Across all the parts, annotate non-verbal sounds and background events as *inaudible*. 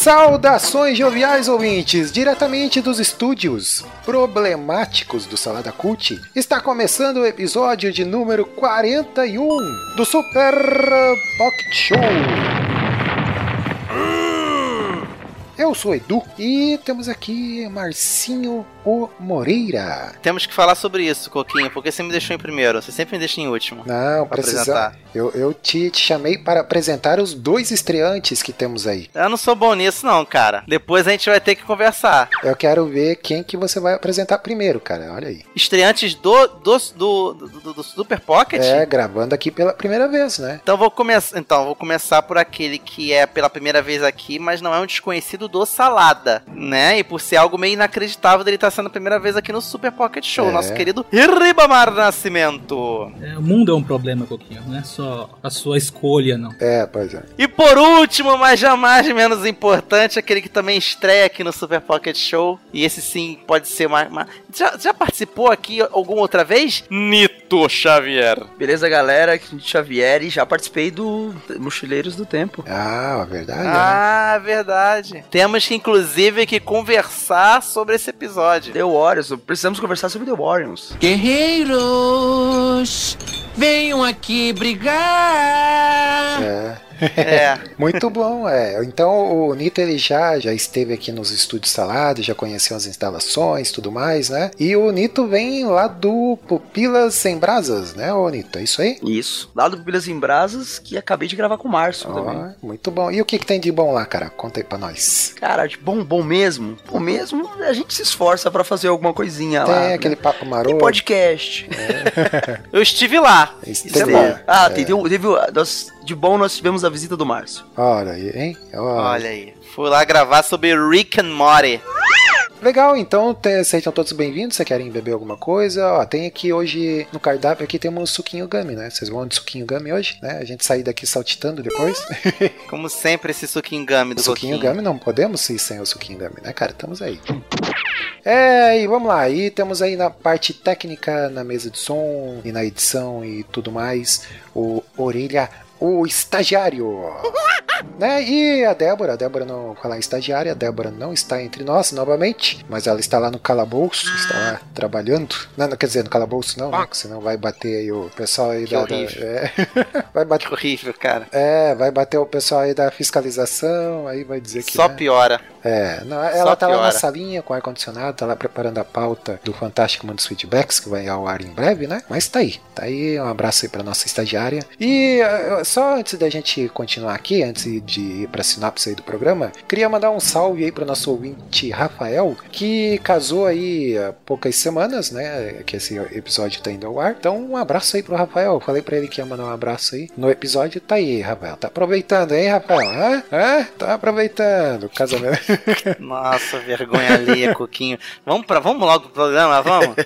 Saudações joviais ouvintes, diretamente dos estúdios problemáticos do Salada Cult. Está começando o episódio de número 41 do Super Pocket Show. Eu sou Edu e temos aqui Marcinho O Moreira. Temos que falar sobre isso, Coquinho, porque você me deixou em primeiro. Você sempre me deixa em último. Não, precisa. apresentar. Eu, eu te, te chamei para apresentar os dois estreantes que temos aí. Eu não sou bom nisso, não, cara. Depois a gente vai ter que conversar. Eu quero ver quem que você vai apresentar primeiro, cara. Olha aí. Estreantes do, do, do, do, do Super Pocket? É, gravando aqui pela primeira vez, né? Então vou começar. Então vou começar por aquele que é pela primeira vez aqui, mas não é um desconhecido do Salada, né? E por ser algo meio inacreditável dele estar sendo a primeira vez aqui no Super Pocket Show, É. nosso querido Ribamar Nascimento. É, o mundo é um problema, Coquinho. Não é só a sua escolha, não. É, pois é. E por último, mas jamais menos importante, aquele que também estreia aqui no Super Pocket Show. E esse sim pode ser mais. mais- Já, já participou aqui alguma outra vez? Nito Xavier. Beleza, galera? Aqui é Xavier e já participei do Mochileiros do Tempo. Ah, verdade. né? Ah, verdade. Temos que, inclusive, que conversar sobre esse episódio. The Warriors, precisamos conversar sobre The Warriors. Guerreiros, venham aqui brigar. É. É. *laughs* Muito bom, é. Então o Nito ele já, já esteve aqui nos estúdios Salado, já conheceu as instalações tudo mais, né? E o Nito vem lá do Pupilas Sem Brasas, né, ô Nito? É isso aí? Isso. Lá do Pupilas em Brasas, que acabei de gravar com o Márcio também. Ó, muito bom. E o que, que tem de bom lá, cara? Conta aí pra nós. Cara, de bom, bom mesmo. Bom mesmo, a gente se esforça pra fazer alguma coisinha lá. Tem né? aquele papo Tem maroto. podcast. Eu estive lá. Isso Isso é tem- bom. Ah, teve, teve, nós, de bom nós tivemos a visita do Márcio. Olha aí, hein? Ó. Olha aí. Fui lá gravar sobre Rick and Morty. Legal, então te- sejam todos bem-vindos. Vocês querem beber alguma coisa? Ó, tem aqui hoje no cardápio aqui temos suquinho gummy, né? Vocês vão de suquinho gummy hoje, né? A gente sair daqui saltitando depois. *laughs* Como sempre, esse suquinho gummy do suquinho Coquinho. gummy não podemos ir sem o suquinho gummy, né, cara? Estamos aí. É, e vamos lá. E temos aí na parte técnica, na mesa de som e na edição e tudo mais, o Orelha, o estagiário. *laughs* Né? E a Débora, a Débora não falar em estagiária, a Débora não está entre nós novamente, mas ela está lá no calabouço, está lá trabalhando. Não, não quer dizer no calabouço não, né? Senão vai bater aí o pessoal aí Que da, da- horrível. é. *laughs* vai bater Que horrível, cara. é, vai bater o pessoal aí da fiscalização, aí vai dizer que. Só né? piora. É, não, ela Só tá lá na piora. salinha com ar-condicionado, tá lá preparando a pauta do Fantástico Mundo dos Feedbacks, que vai ao ar em breve, né? Mas tá aí, tá aí, um abraço aí pra nossa estagiária. E eh, só antes da gente continuar aqui, antes de ir pra sinopse aí do programa, queria mandar um salve aí pro nosso ouvinte Rafael, que casou aí há poucas semanas, né? Que esse episódio tá indo ao ar. Então, um abraço aí pro Rafael. Eu Falei pra ele que ia mandar um abraço aí. No episódio tá aí, Rafael. Tá aproveitando, hein, Rafael? Hã? Hã? Tá aproveitando o casamento. *laughs* Nossa, vergonha alheia, Coquinho. Vamos, pra, vamos logo pro programa, vamos?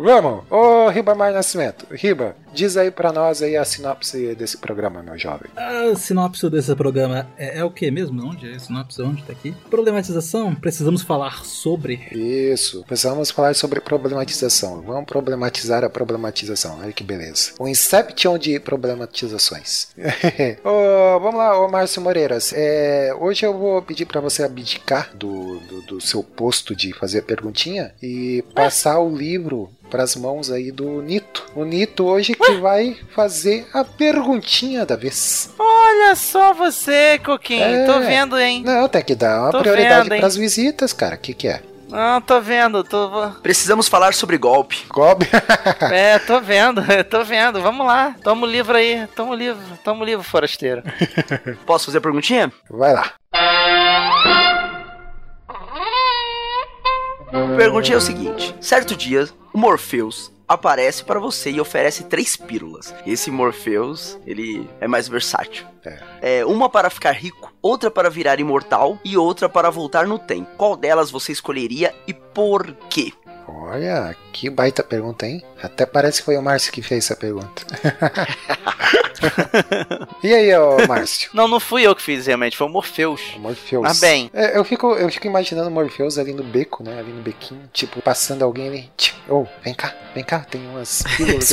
Vamos! Ô, Ribamar Nascimento. Riba, diz aí pra nós aí a sinopse desse programa, meu jovem. A sinopse desse programa é, é o que mesmo? Onde é a sinopse? Onde tá aqui? Problematização? Precisamos falar sobre. Isso. Precisamos falar sobre problematização. Vamos problematizar a problematização. Olha que beleza. O Inception de problematizações. *laughs* Ô, vamos lá, ô Márcio Moreiras. É, hoje eu vou pedir pra você abdicar do, do, do seu posto de fazer perguntinha e passar o livro pras mãos aí do Nito. O Nito hoje que vai fazer a perguntinha da vez. Olha só você, Coquinho. É. Tô vendo, hein? Não, tem que dar uma Tô prioridade vendo, hein? pras visitas, cara. O que que é? Não, tô vendo. Tô... Precisamos falar sobre golpe. Gob? *laughs* É, tô vendo. *laughs* Tô vendo. Vamos lá. Toma o livro aí. Toma o livro. Toma o livro, forasteiro. *laughs* Posso fazer a perguntinha? vai lá. Perguntinha é o seguinte: certo dia, o Morpheus aparece para você e oferece três pílulas. Esse Morpheus, ele é mais versátil. É, uma para ficar rico, outra para virar imortal e outra para voltar no tempo. Qual delas você escolheria e por quê? Olha, que baita pergunta, hein? Até parece que foi o Márcio que fez essa pergunta. *laughs* e aí, ô Márcio? Não, não fui eu que fiz realmente, foi o Morpheus. O Morpheus. Mas bem. É, eu, fico, eu fico imaginando o Morpheus ali no beco, né? Ali no bequinho, tipo, passando alguém ali. Ô, oh, vem cá, vem cá, tem umas *laughs* pílulas.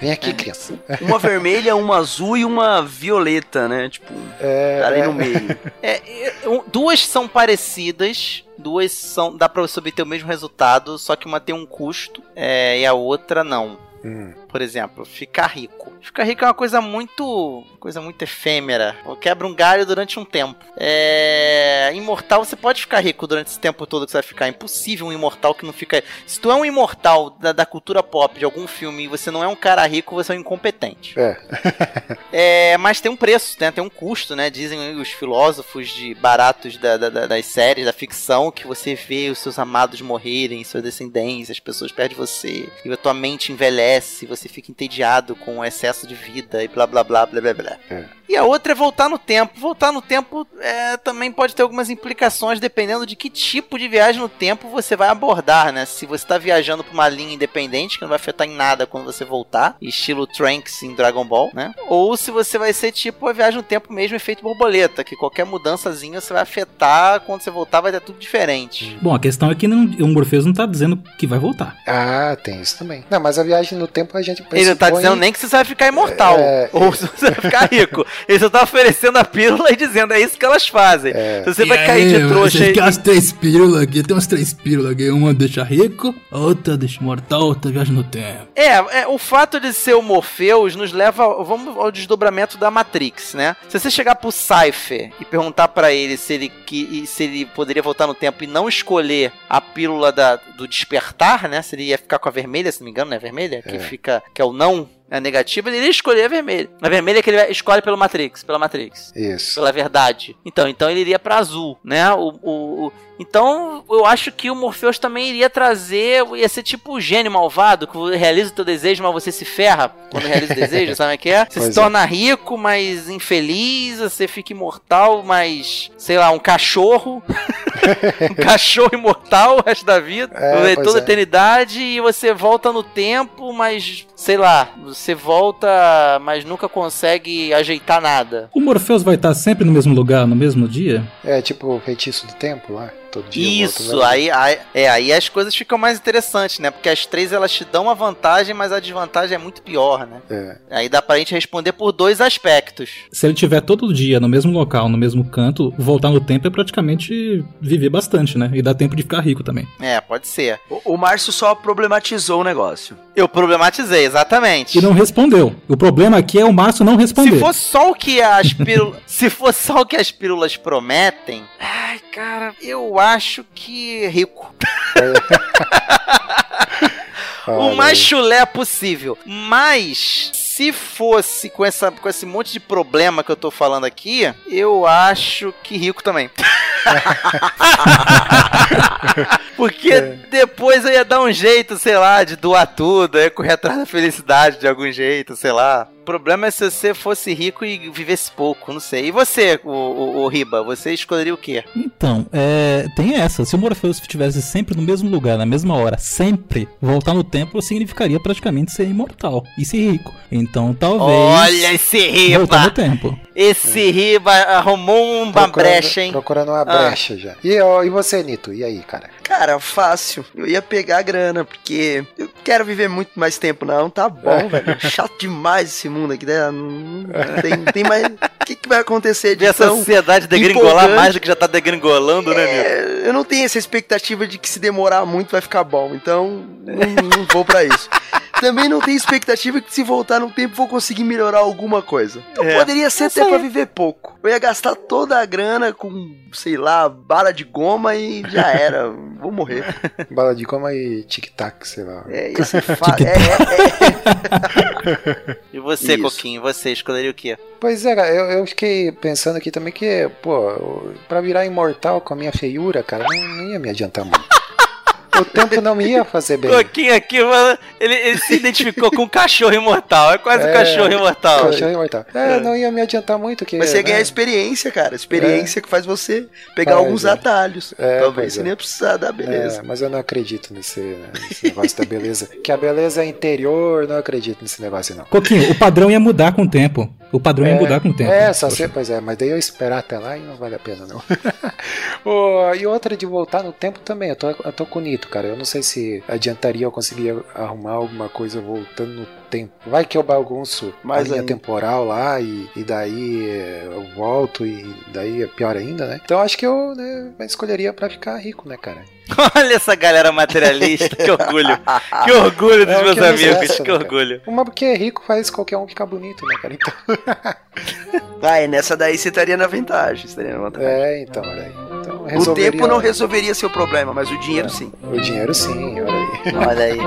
Vem aqui, criança. *laughs* Uma vermelha, uma azul e uma violeta, né? Tipo, É, ali é, no meio. *laughs* É, é, um- duas são parecidas, duas são. dá pra você obter o mesmo resultado, só que uma tem um custo é, e a outra não. hum, Por exemplo, ficar rico. Ficar rico é uma coisa muito. coisa muito efêmera. Quebra um galho durante um tempo. É. Imortal, você pode ficar rico durante esse tempo todo que você vai ficar. É impossível um imortal que não fica. Se tu é um imortal da, da cultura pop de algum filme e você não é um cara rico, você é um incompetente. É. *laughs* É, mas tem um preço, né? Tem um custo, né? Dizem os filósofos de baratos da- da- da- das séries, da ficção, que você vê os seus amados morrerem, seus descendentes, as pessoas perdem você, e a tua mente envelhece, você fica entediado com o excesso de vida e blá blá blá blá blá blá. É. E a outra é voltar no tempo. Voltar no tempo é, também pode ter algumas implicações dependendo de que tipo de viagem no tempo você vai abordar, né? Se você tá viajando pra uma linha independente, que não vai afetar em nada quando você voltar, estilo Trunks em Dragon Ball, né? Ou se você vai ser tipo a viagem no tempo mesmo, efeito borboleta, que qualquer mudançazinha você vai afetar, quando você voltar vai dar tudo diferente. Bom, a questão é que não, o Morpheus não tá dizendo que vai voltar. Ah, tem isso também. Não, mas a viagem no tempo a gente Ele não tá dizendo nem que você vai ficar imortal, É, *laughs* ou se você vai ficar rico. Ele só tá oferecendo a pílula e dizendo, é isso que elas fazem. É. Se você vai cair de trouxa Você aí. quer as três pílulas aqui, tem umas três pílulas aqui. Uma deixa rico, a outra deixa mortal, outra viaja no tempo. É, é, o fato de ser o Morpheus nos leva, vamos ao desdobramento da Matrix, né? Se você chegar pro Cypher e perguntar pra ele se ele, que, se ele poderia voltar no tempo e não escolher a pílula da, do despertar, né? Se ele ia ficar com a vermelha, se não me engano, não é vermelha? Que É. fica, que é o não, a negativa, ele iria escolher a vermelha. A vermelha é que ele escolhe pelo Matrix, pela Matrix Isso. pela verdade. Então, então ele iria pra azul, né? O, o, o- então eu acho que o Morpheus também iria trazer, ia ser tipo o gênio malvado que realiza o teu desejo, mas você se ferra quando realiza o desejo, *laughs* sabe o que é? Você Pois se é. torna rico, mas infeliz, você fica imortal, mas sei lá, um cachorro, *laughs* um cachorro imortal o resto da vida, É, toda a é. eternidade e você volta no tempo, mas sei lá, você volta, mas nunca consegue ajeitar nada. O Morpheus vai estar sempre no mesmo lugar, no mesmo dia? É tipo o feitiço do tempo lá. Todo dia Isso, aí, aí, é, aí as coisas ficam mais interessantes, né? Porque as três elas te dão uma vantagem, mas a desvantagem é muito pior, né? É. Aí dá pra gente responder por dois aspectos. Se ele tiver todo dia no mesmo local, no mesmo canto, voltar no tempo é praticamente viver bastante, né? E dá tempo de ficar rico também. É, pode ser. O, o Márcio só problematizou o negócio. Eu problematizei, exatamente. E não respondeu. O problema aqui é o Márcio não responder. Se for só o que as *laughs* pílulas. se for só o que as pílulas prometem. Ai, cara, eu acho que rico. *laughs* o mais chulé possível. Mas se fosse com, essa, com esse monte de problema que eu tô falando aqui, eu acho que rico também. *laughs* Porque É. depois eu ia dar um jeito, sei lá, de doar tudo, eu ia correr atrás da felicidade de algum jeito, sei lá. O problema é se você fosse rico e vivesse pouco, não sei. E você, o, o, o Riba, você escolheria o quê? Então, é, tem essa. Se o Morpheus estivesse sempre no mesmo lugar, na mesma hora, sempre, voltar no tempo significaria praticamente ser imortal e ser rico. Então, talvez. Olha esse Voltar no Riba! tempo. Esse Riba arrumou uma Procurando- brecha, hein? Procurando uma Ah. brecha já. E, ó, e você, Nito? E aí, cara? Cara, fácil. Eu ia pegar a grana, porque eu quero viver muito mais tempo, não. Tá bom, velho. *laughs* Chato demais esse mundo aqui, né? Não, tem, tem mais. O que, que vai acontecer de essa sociedade degringolar empolgante. mais do que já tá degringolando, né, Nito? É, eu não tenho essa expectativa de que se demorar muito vai ficar bom, então não, vou pra isso. Também não tenho expectativa que se voltar no tempo vou conseguir melhorar alguma coisa. Então É. poderia ser até pra viver pouco. Eu ia gastar toda a grana com, sei lá, bala de goma e já era. Vou morrer. *laughs* Bala de coma e tic-tac, sei lá. É, ia *laughs* ser fácil. É, é, é. *laughs* E você, Isso. Coquinho, você escolheria o quê? Pois é, cara, eu, eu fiquei pensando aqui também que, pô, pra virar imortal com a minha feiura, cara, não, não ia me adiantar muito. O tempo não me ia fazer bem. Coquinho aqui, mano, ele, ele se identificou com um cachorro imortal. É quase um É, cachorro imortal. Cachorro imortal. É, não ia me adiantar muito. Que, Mas você ia ganhar né? experiência, cara. Experiência que faz você pegar Faz, alguns é. atalhos. É, Talvez pois você é. nem ia precisar da beleza. É, mas eu não acredito nesse, né, nesse negócio da beleza. Que a beleza é interior, não acredito nesse negócio, não. Coquinho, o padrão ia mudar com o tempo. O padrão ia mudar com o tempo. É, só Poxa. ser, pois é, mas daí eu esperar até lá e não vale a pena, não. *laughs* Ô, e outra de voltar no tempo também, eu tô, eu tô com o Nito, cara. Eu não sei se adiantaria eu conseguir arrumar alguma coisa voltando no tempo. Vai que eu bagunço Mais a linha ainda. temporal lá e, e daí é, eu volto e daí é pior ainda, né? Então acho que eu né, escolheria pra ficar rico, né, cara? *laughs* Olha essa galera materialista, que orgulho. *laughs* Que orgulho dos É, meus que amigos, resta, que né, orgulho. Uma porque rico faz qualquer um ficar bonito, né, cara? Então, Ah, é nessa daí você estaria na vantagem. Estaria na vantagem. é, então, olha aí. O tempo não resolveria seu problema, mas o dinheiro sim. O dinheiro sim, olha aí. Olha aí.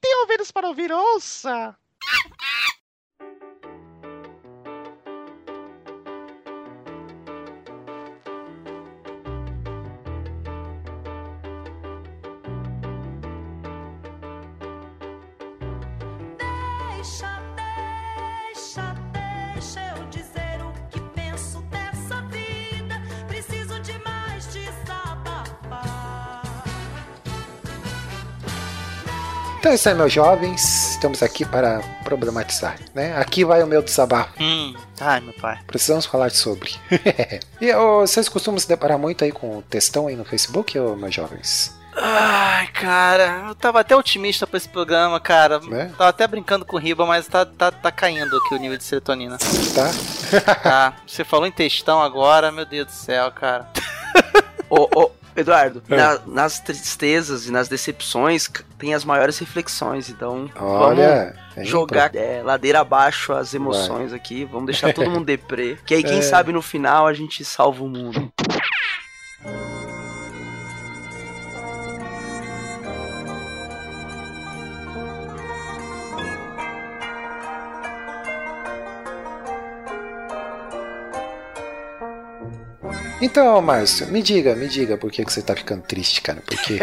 Tem ouvidos para ouvir, ouça! Então é isso aí, meus jovens. Estamos aqui para problematizar, né? Aqui vai o meu desabafo. Hum, ai, meu pai. Precisamos falar sobre. *laughs* e ô, vocês costumam se deparar muito aí com textão aí no Facebook, ô, meus jovens? Ai, cara, eu tava até otimista pra esse programa, cara. Né? Tava até brincando com o Riba, mas tá, tá, tá caindo aqui o nível de serotonina. Tá? Tá, você falou em textão agora, meu Deus do céu, cara. *laughs* Ô, ô, Eduardo, É. na- nas tristezas e nas decepções tem as maiores reflexões. Então, Olha. vamos hein, jogar é, ladeira abaixo as emoções aqui. Vamos deixar todo *laughs* mundo deprê. Que aí, quem É. sabe no final a gente salva o mundo. Então, Márcio, me diga, me diga por que, que você tá ficando triste, cara. Porque.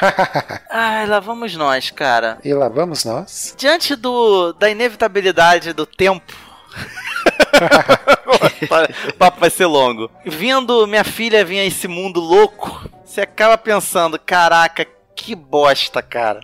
*laughs* Ai, lá vamos nós, cara. e lá vamos nós. Diante do, da inevitabilidade do tempo. o *laughs* papo vai ser longo. Vendo minha filha vir a esse mundo louco, você acaba pensando: caraca, que bosta, cara.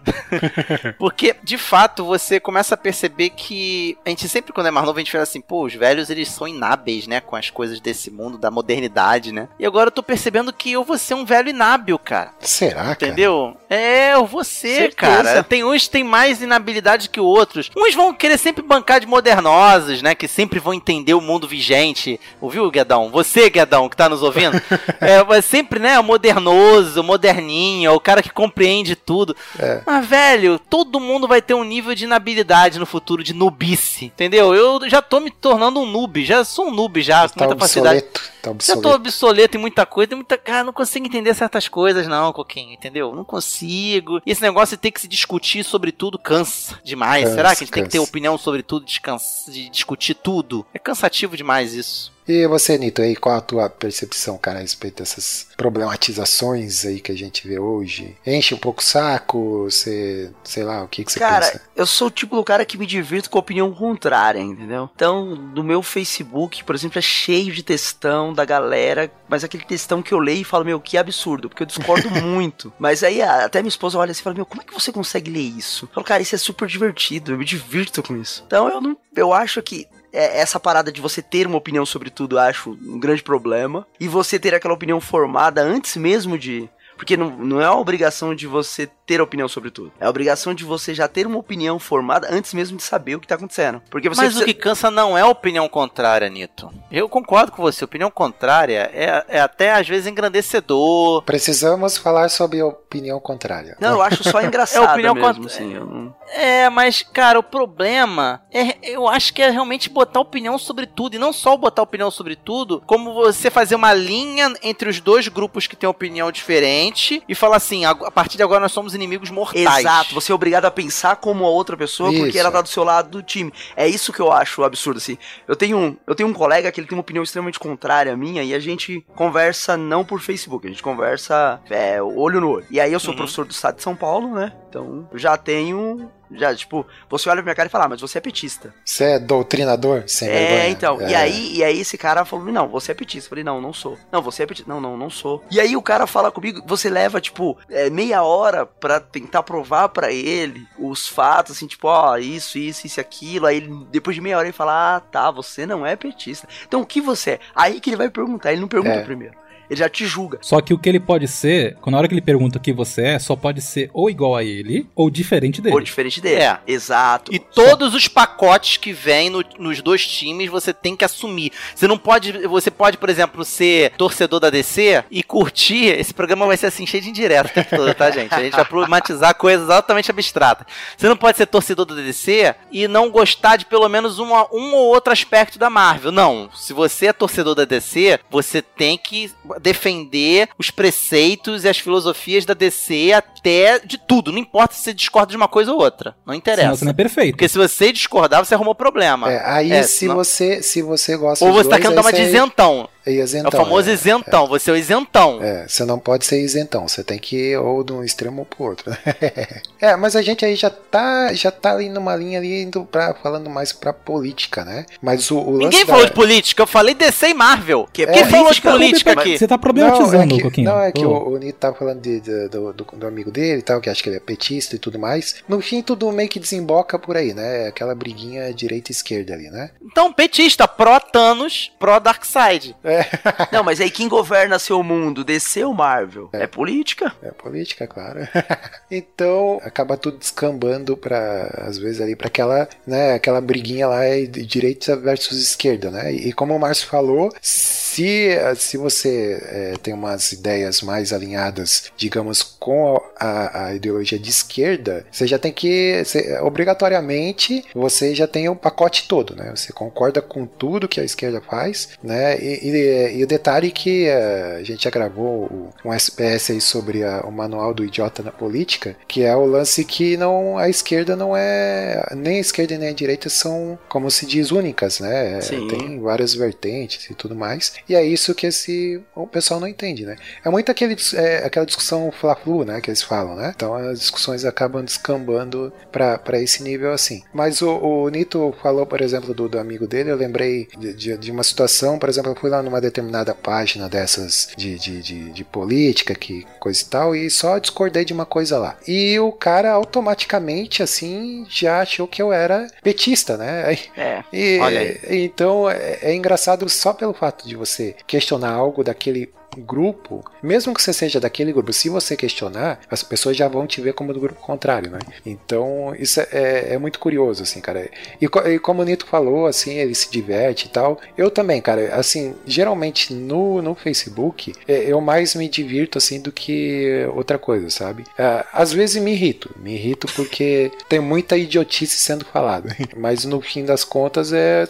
*laughs* Porque, de fato, você começa a perceber que a gente sempre, quando é mais novo, a gente fala assim, pô, os velhos eles são inábeis, né? Com as coisas desse mundo, da modernidade, né? E agora eu tô percebendo que eu vou ser um velho inábil, cara. Será, cara? Entendeu? É, eu vou ser, Certeza. cara. Tem uns que têm mais inabilidade que outros. Uns vão querer sempre bancar de modernosos, né? Que sempre vão entender o mundo vigente. Ouviu, Guedão? Você, Guedão, que tá nos ouvindo. *laughs* é, vai sempre, né? O modernoso, o moderninho, o cara que compreende tudo. É. Mas, velho, todo mundo vai ter um nível de inabilidade no futuro, de nubice. Entendeu? Eu já tô me tornando um noob. Já sou um noob já, com Tá muita facilidade. obsoleto. Tá Já tô obsoleto. em muita coisa, tem muita. Cara, não consigo entender certas coisas, não, Coquinho, entendeu? Não consigo. E esse negócio de ter que se discutir sobre tudo cansa demais. Cansa, Será que a gente tem que ter cansa. opinião sobre tudo, descansa, de discutir tudo? É cansativo demais isso. E você, Nito, aí, qual a tua percepção, cara, a respeito dessas problematizações aí que a gente vê hoje? Enche um pouco o saco? Você, sei lá, o que, que você Cara, pensa? eu sou o tipo do cara que me divirto com a opinião contrária, entendeu? Então, no meu Facebook, por exemplo, é cheio de textão da galera, mas aquele textão que eu leio e falo, meu, que absurdo, porque eu discordo *laughs* muito. Mas aí até minha esposa olha assim e fala, meu, como é que você consegue ler isso? Eu falo, cara, isso é super divertido, eu me divirto com isso. Então eu não. Eu acho que. É, Essa parada de você ter uma opinião sobre tudo, acho um grande problema. E você ter aquela opinião formada antes mesmo de. Porque não, não é a obrigação de você ter opinião sobre tudo. É a obrigação de você já ter uma opinião formada antes mesmo de saber o que tá acontecendo. Porque você Mas precisa- o que cansa não é a opinião contrária, Nito. Eu concordo com você. Opinião contrária é, é até às vezes engrandecedor. Precisamos falar sobre a opinião contrária. Não, eu acho só *laughs* engraçado É opinião mesmo, contra- assim. Não... É, mas, cara, o problema é, eu acho que é realmente botar opinião sobre tudo. E não só botar opinião sobre tudo, como você fazer uma linha entre os dois grupos que têm opinião diferente e falar assim: a, a partir de agora nós somos inimigos mortais. Exato, você é obrigado a pensar como a outra pessoa porque Isso. ela tá do seu lado do time. É isso que eu acho absurdo, assim. Eu tenho um, eu tenho um colega que ele tem uma opinião extremamente contrária à minha e a gente conversa não por Facebook, a gente conversa é, olho no olho. E aí eu sou Uhum. professor do estado de São Paulo, né? Então eu já tenho. Já, tipo, você olha pra minha cara e fala, ah, mas você é petista. Você é doutrinador? Sem É, vergonha? então. E, É. aí, e aí esse cara falou, não, você é petista. Eu falei, não, não sou. Não, você é petista. Não, não, não sou. E aí o cara fala comigo, você leva, tipo, é, meia hora pra tentar provar pra ele os fatos, assim, tipo, ó, isso, isso, isso, e aquilo. Aí ele, depois de meia hora ele fala, ah, tá, você não é petista. Então o que você é? Aí que ele vai perguntar, ele não pergunta É. primeiro. Ele já te julga. Só que o que ele pode ser, na hora que ele pergunta o que você é, só pode ser ou igual a ele ou diferente dele. Ou diferente dele. É. Exato. E todos os pacotes que vêm no- nos dois times você tem que assumir. Você não pode. Você pode, por exemplo, ser torcedor da DC e curtir. Esse programa vai ser assim, cheio de indireto o tempo todo, tá, gente? A gente vai problematizar *laughs* coisas altamente abstratas. Você não pode ser torcedor da DC e não gostar de pelo menos uma, um ou outro aspecto da Marvel. Não. Se você é torcedor da DC, você tem que defender os preceitos e as filosofias da DC até de tudo. Não importa se você discorda de uma coisa ou outra. Não interessa. Senão você não é perfeito. Porque se você discordar, você arrumou problema. É, aí É, se, não- você, se você gosta Ou você tá dois, querendo dar uma aí de você isentão. é isentão. é o famoso é. isentão. Você é o isentão. É, você não pode ser isentão, você tem que ir ou de um extremo pro outro. *laughs* é, mas a gente aí já tá, já tá ali numa linha ali indo pra, falando mais pra política, né? Mas o, o Ninguém da- falou de política. Eu falei DC e Marvel. Que é Quem falou de política, mas- aqui? Você tá Não, problematizando, é que, Coquinho. não, é que Ô. o, o Nito tava falando de- de- do, do, do amigo dele e tal, que acha que ele é petista e tudo mais. No fim, tudo meio que desemboca por aí, né? Aquela briguinha direita e esquerda ali, né? Então, petista, pró-Thanos, pró-Darkseid. *laughs* Não, mas aí quem governa seu mundo, DC ou Marvel? É, política. É política, claro. *laughs* então, acaba tudo descambando pra, às vezes, ali, pra aquela, né, aquela briguinha lá de direita versus esquerda, né? E como o Márcio falou, se, se você é, tem umas ideias mais alinhadas, digamos, com a, a ideologia de esquerda, você já tem que, você- obrigatoriamente, você já tem o pacote todo, né? Você concorda com tudo que a esquerda faz, né? E, e- e o detalhe que eh, a gente já gravou um SPS aí sobre a- o manual do idiota na política, que é o lance que não a esquerda não é nem a esquerda nem a direita são, como se diz, únicas, né? Sim. Tem várias vertentes e tudo mais. E é isso que esse o pessoal não entende, né? É muito aquele, é, aquela discussão fla-flu, né, que eles falam, né? Então as discussões acabam descambando pra pra esse nível assim. Mas o, o Nito falou, por exemplo, do, do amigo dele, eu lembrei de, de, de uma situação, por exemplo, eu fui lá numa determinada página dessas de, de, de, de política, que coisa e tal, e só discordei de uma coisa lá. E o cara automaticamente, assim, já achou que eu era petista, né? É. e, Olha aí. Então é, é engraçado só pelo fato de você questionar algo daquele grupo, mesmo que você seja daquele grupo, se você questionar, as pessoas já vão te ver como do grupo contrário, né? Então isso é, é- é muito curioso, assim, cara. E, e como o Nito falou, assim, ele se diverte e tal. Eu também, cara, assim, geralmente no, no Facebook, é, eu mais me divirto, assim, do que outra coisa, sabe? Ah, Às vezes me irrito, me irrito porque tem muita idiotice sendo falada, *laughs* mas no fim das contas é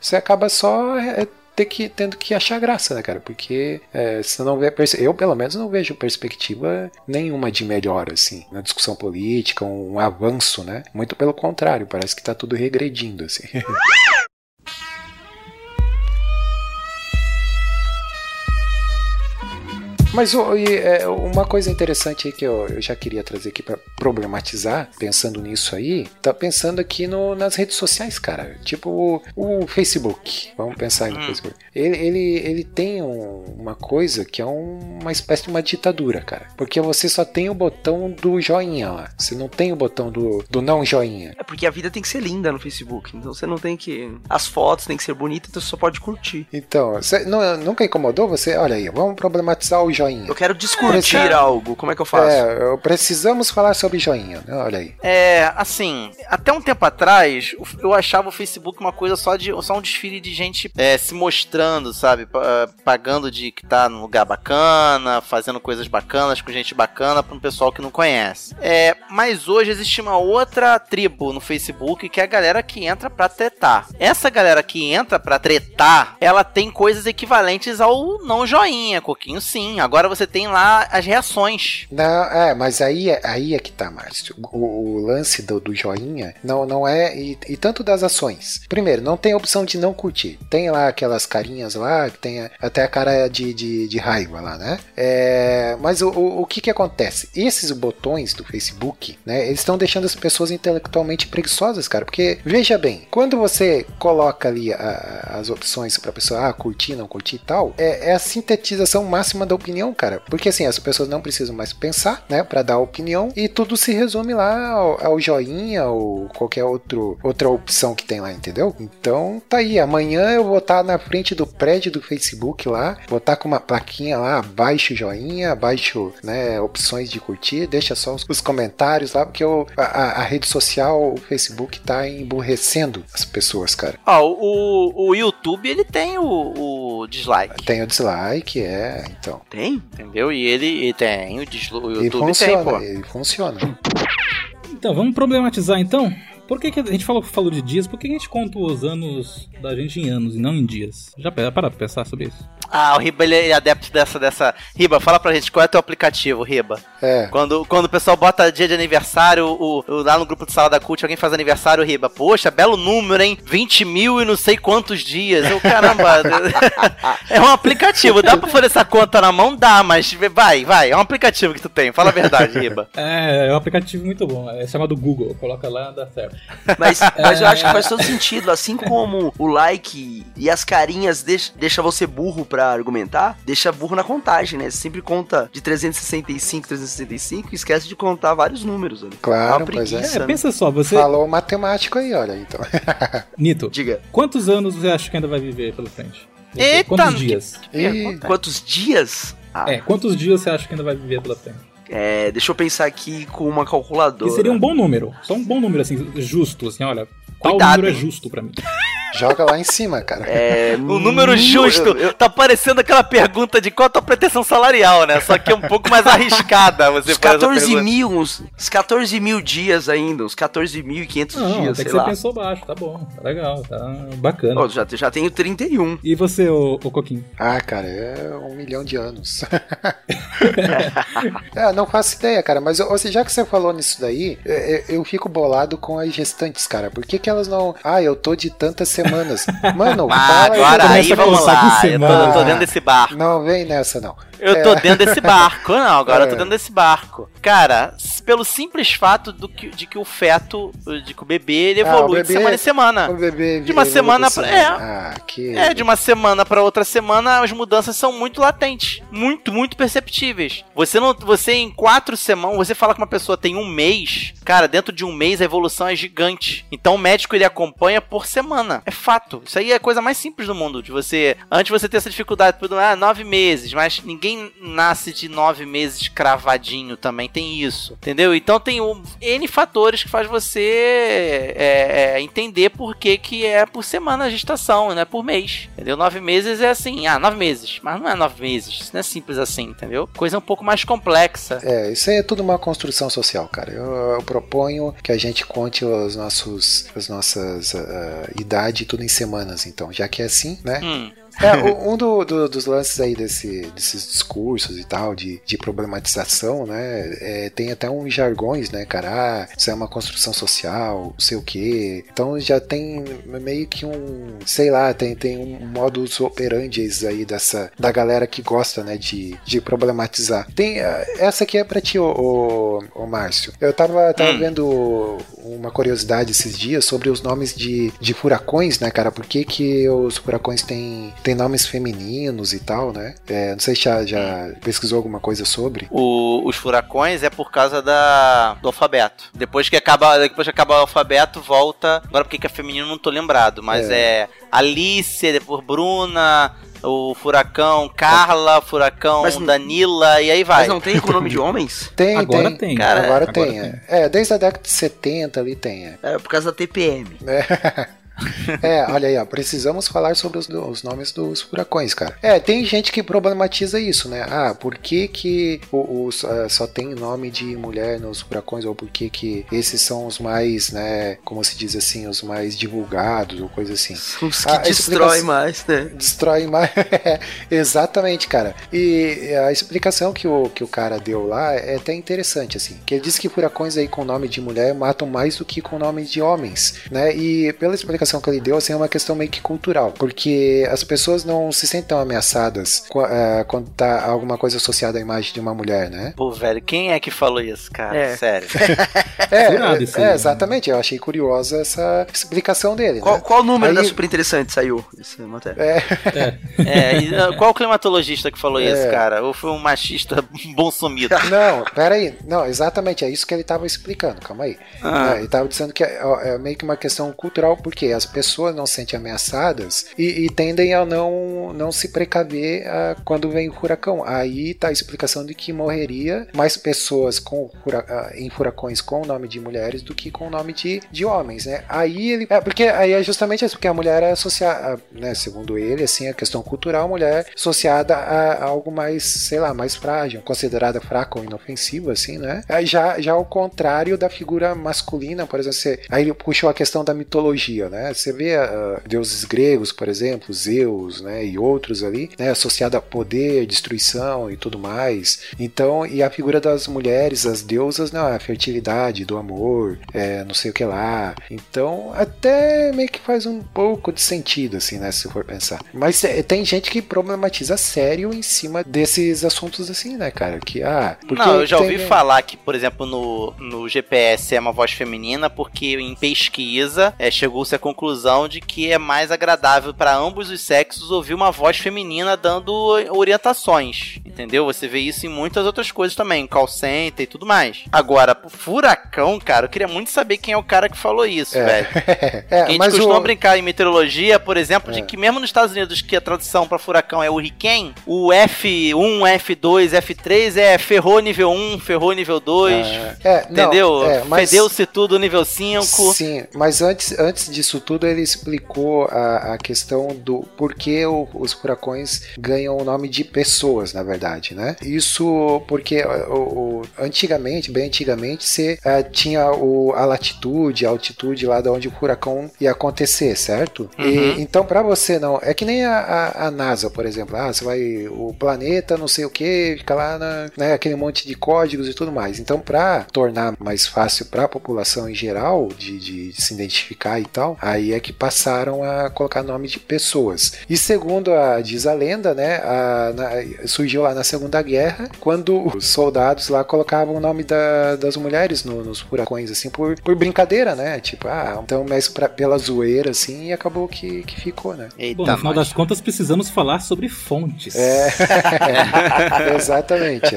você acaba só é, ter que, tendo que achar graça, né, cara? Porque é, você não vê. Eu, pelo menos, não vejo perspectiva nenhuma de melhora, assim, na discussão política, um, avanço, né? Muito pelo contrário, parece que tá tudo regredindo, assim. *laughs* Mas é, uma coisa interessante aí que eu, já queria trazer aqui pra problematizar, pensando nisso aí, tá pensando aqui no, nas redes sociais, cara. Tipo o, o Facebook. Vamos pensar aí no Hum. Facebook. Ele, ele, ele tem um- uma coisa que é um- uma espécie de uma ditadura, cara. Porque você só tem o botão do joinha lá. Você não tem o botão do, do não joinha. É porque a vida tem que ser linda no Facebook. Então você não tem que. As fotos têm que ser bonitas, então você só pode curtir. Então, você não- nunca incomodou você? Olha aí, vamos problematizar o joinha. Eu quero discutir Precisa- algo. Como é que eu faço? É, precisamos falar sobre joinha, né? Olha aí. É, assim, até um tempo atrás, eu achava o Facebook uma coisa só de só um desfile de gente é, se mostrando, sabe? Pa- Pagando de que tá num lugar bacana, fazendo coisas bacanas com gente bacana pra um pessoal que não conhece. É, mas hoje existe uma outra tribo no Facebook que é a galera que entra pra tretar. Essa galera que entra pra tretar, ela tem coisas equivalentes ao não joinha, Coquinho, sim. Agora agora você tem lá as reações. Não, é, mas aí é, aí é que tá, Márcio. O, o lance do, do joinha não, não é. E, e tanto das ações. Primeiro, não tem opção de não curtir. Tem lá aquelas carinhas lá, que tem a- até a cara de, de, de raiva lá, né? É, mas o, o, o que que acontece? Esses botões do Facebook, né? Eles estão deixando as pessoas intelectualmente preguiçosas, cara. Porque, veja bem, quando você coloca ali a- as opções pra pessoa ah, curtir, não curtir e tal, é, é a sintetização máxima da opinião, cara. Porque assim, as pessoas não precisam mais pensar, né, Pra dar opinião e tudo se resume lá ao, ao joinha ou qualquer outro, outra opção que tem lá, entendeu? Então tá aí, amanhã eu vou estar na frente do prédio do Facebook lá, vou estar com uma plaquinha lá, abaixo joinha, abaixo, né, opções de curtir, deixa só os, os comentários lá, porque o, a, a- rede social, o Facebook tá emburrecendo as pessoas, cara. Ó, o, o YouTube, ele tem o, o dislike, Tem o dislike, é, então. Tem? Entendeu? E ele, ele tem o, dislo- o E YouTube tem, funciona, pô. e funciona. Então, vamos problematizar então. Por que, que a gente falou, falou de dias? Por que a gente conta os anos da gente em anos e não em dias? Já para pra pensar sobre isso? Ah, o Riba, ele é adepto dessa, dessa... Riba, fala pra gente, qual é teu aplicativo, Riba? É. Quando, quando o pessoal bota dia de aniversário, o, o- lá no grupo de sala da cult, alguém faz aniversário, Riba, poxa, belo número, hein? 20 mil e não sei quantos dias. Eu, caramba, *laughs* é um aplicativo. Dá pra fazer essa conta na mão? Dá, mas vai, vai. É um aplicativo que tu tem. Fala a verdade, Riba. *laughs* É, é um aplicativo muito bom. É chamado Google. Coloca lá, dá certo. Mas, mas eu acho que faz todo sentido. Assim como o like e as carinhas deixa, deixa você burro pra argumentar, deixa burro na contagem, né? Você sempre conta de 365, 365 e esquece de contar vários números ali. Claro, É pois é. É, né? pensa só, você. Falou o matemático aí, olha, então. *laughs* Nito, Diga. quantos anos você acha que ainda vai viver pela frente? Eita, Quantos que- dias? E Quantos dias? Ah, É, quantos dias você acha que ainda vai viver pela frente? é, deixa eu pensar aqui com uma calculadora. Que seria um bom número. Só um bom número, assim, justo, assim, olha. Qual Cuidado, número é justo pra mim? *laughs* joga lá em cima, cara. É, O número nu- justo eu- eu- tá parecendo aquela pergunta de qual a tua pretensão salarial, né? Só que é um pouco mais arriscada você Os fazer essa 14 pergunta. mil, uns, uns 14 mil dias ainda, uns 14.500 Não, dias, até sei que você lá. pensou baixo, tá bom, tá legal, tá bacana. Ó, já, já tenho 31. E você, ô, ô Coquinho? Ah, cara, é um milhão de anos. *laughs* é, não faço ideia, cara, mas ou seja, já que você falou nisso daí, é, é, eu fico bolado com as gestantes, cara. Por que, elas não. Ah, eu tô de tantas semanas. Mano, *laughs* Ah, agora aí vamos lá. Eu tô, tô dentro desse barco. Não vem nessa, não. Eu tô dentro desse barco. Não, agora eu tô É. dentro desse barco. Cara, pelo simples fato do que, de que o feto, de que o bebê, ele Ah, evolui de bebê- semana em semana. O bebê De uma semana pra- semana. Ah, que. É, de uma semana pra outra semana, as mudanças são muito latentes. Muito, muito perceptíveis. Você não. Você em quatro semanas. Você fala que uma pessoa tem um mês. Cara, dentro de um mês a evolução é gigante. Então o médico ele acompanha por semana. É fato. Isso aí é a coisa mais simples do mundo. De você. Antes você ter essa dificuldade por ah, nove meses. Mas ninguém nasce de nove meses cravadinho também. Tem isso. Entendeu? Então tem um, N fatores que faz você é, é, entender por que, que é por semana a gestação, não é por mês. Entendeu? Nove meses é assim, ah, nove meses. Mas não é nove meses. Isso não é simples assim, entendeu? Coisa um pouco mais complexa. É, isso aí é tudo uma construção social, cara. Eu, eu proponho que a gente conte os nossos, as nossas ah, idade tudo em semanas, então, já que é assim, né? Hum. É, um do- do- dos lances aí desse, desses discursos e tal, de, de problematização, né? é, tem até uns jargões, né, cara? Ah, isso é uma construção social, não sei o quê. Então já tem meio que um, sei lá, tem, tem um modus operandi aí dessa, da galera que gosta, né, de, de problematizar. Tem, ah, essa aqui é pra ti, ô, ô, ô Márcio. Eu tava, tava Hum. vendo uma curiosidade esses dias sobre os nomes de, de furacões, né, cara? Por que, que os furacões têm, têm nomes femininos e tal, né? É, não sei se já, já pesquisou alguma coisa sobre. O- os furacões é por causa da, do alfabeto. Depois que acaba, depois que acaba o alfabeto, volta. Agora porque que é feminino não tô lembrado, mas é, Alice, depois Bruna, o furacão Carla, furacão Mas Danila e aí vai. Mas não tem com nome de homens? *laughs* Tem, Agora tem. tem. Cara, agora, agora tem, é. É, desde a década de 70 ali tem, é. É por causa da TPM. É. *laughs* É, olha aí, ó, precisamos falar sobre os, os nomes dos furacões, cara. É, tem gente que problematiza isso, né? Ah, por que que o, os, ah, só tem nome de mulher nos furacões, ou por que que esses são os mais, né, como se diz assim, os mais divulgados, ou coisa assim. Os que A destrói mais, né? Destrói mais. *laughs* Exatamente, cara. E a explicação que o, que o cara deu lá é até interessante, assim. Que ele disse que furacões aí com nome de mulher matam mais do que com nome de homens, né? E pela explicação que ele deu, assim, é uma questão meio que cultural. Porque as pessoas não se sentem tão ameaçadas eh, quando tá alguma coisa associada à imagem de uma mulher, né? Pô, velho, quem é que falou isso, cara? É. Sério. É, *laughs* isso é, é, né? exatamente. Eu achei curiosa essa explicação dele, Qual, né? qual o número Aí- da Super Interessante saiu? Essa matéria? É, É, e, ah, qual o climatologista que falou É. isso, cara? Ou foi um machista *laughs* bom sumido? *laughs* Não, peraí. Não, exatamente, é isso que ele estava explicando, calma aí. Ah. É, ele estava dizendo que é, é meio que uma questão cultural, porque as pessoas não se sentem ameaçadas e, e tendem a não, não se precaver ah, quando vem o furacão. Aí tá a explicação de que morreria mais pessoas com fura- ah, em furacões com o nome de mulheres do que com o nome de, de homens, né? Aí ele. É, porque aí é justamente isso, porque a mulher é associada, né, segundo ele, assim, a questão cultural, a mulher associada a, a algo mais, sei lá, mais frágil, considerada fraca ou inofensiva, assim, né? Já, já ao contrário da figura masculina, por exemplo, você, aí ele puxou a questão da mitologia, né? Você vê ah, deuses gregos, por exemplo, Zeus, né, e outros ali, né, associada a poder, destruição e tudo mais. Então, e a figura das mulheres, as deusas, não, a fertilidade, do amor, é, não sei o que lá. Então, até meio que faz um pouco de sentido, assim, né, se for pensar. Mas é, tem gente que problematiza sério em cima desses assuntos assim, né, cara? Que, ah, porque Não, eu já ouvi tem- falar que, por exemplo, no, no GPS é uma voz feminina, porque em pesquisa é, chegou-se à conclusão de que é mais agradável para ambos os sexos ouvir uma voz feminina dando orientações. Entendeu? Você vê isso em muitas outras coisas também, call center e tudo mais. Agora, pro furacão, cara, eu queria muito saber quem é o cara que falou isso, É. velho. *laughs* é, a gente costuma o... brincar em meteorologia, por exemplo, de É. que mesmo nos Estados Unidos, que a tradução para furacão é hurricane, o F1, F2, F3 é ferrou nível 1, ferrou nível 2, é, não, entendeu? é, mas- Fedeu-se tudo nível 5. Sim, mas antes, antes disso tudo ele explicou a, a questão do porquê o- os furacões ganham o nome de pessoas, na verdade, né? Isso porque o, o- antigamente, bem antigamente, você eh, tinha o, a latitude, a altitude lá de onde o furacão ia acontecer, certo? Uhum. E, então, para você não. É que nem a, a- a NASA, por exemplo. Ah, você vai. O planeta, não sei o que, fica lá na, né, aquele monte de códigos e tudo mais. Então, para tornar mais fácil para a população em geral de, de se identificar e tal, aí é que passaram a colocar nome de pessoas. E segundo a, diz a lenda, né, a- na- surgiu lá na Segunda Guerra, quando os soldados lá colocavam o nome da- das mulheres no- nos furacões, assim, por, por brincadeira, né? Tipo, ah, então, mas pra, pela zoeira, assim, e acabou que, que ficou, né? Eita, Bom, no final das contas, precisamos falar sobre fontes. É, *laughs* exatamente.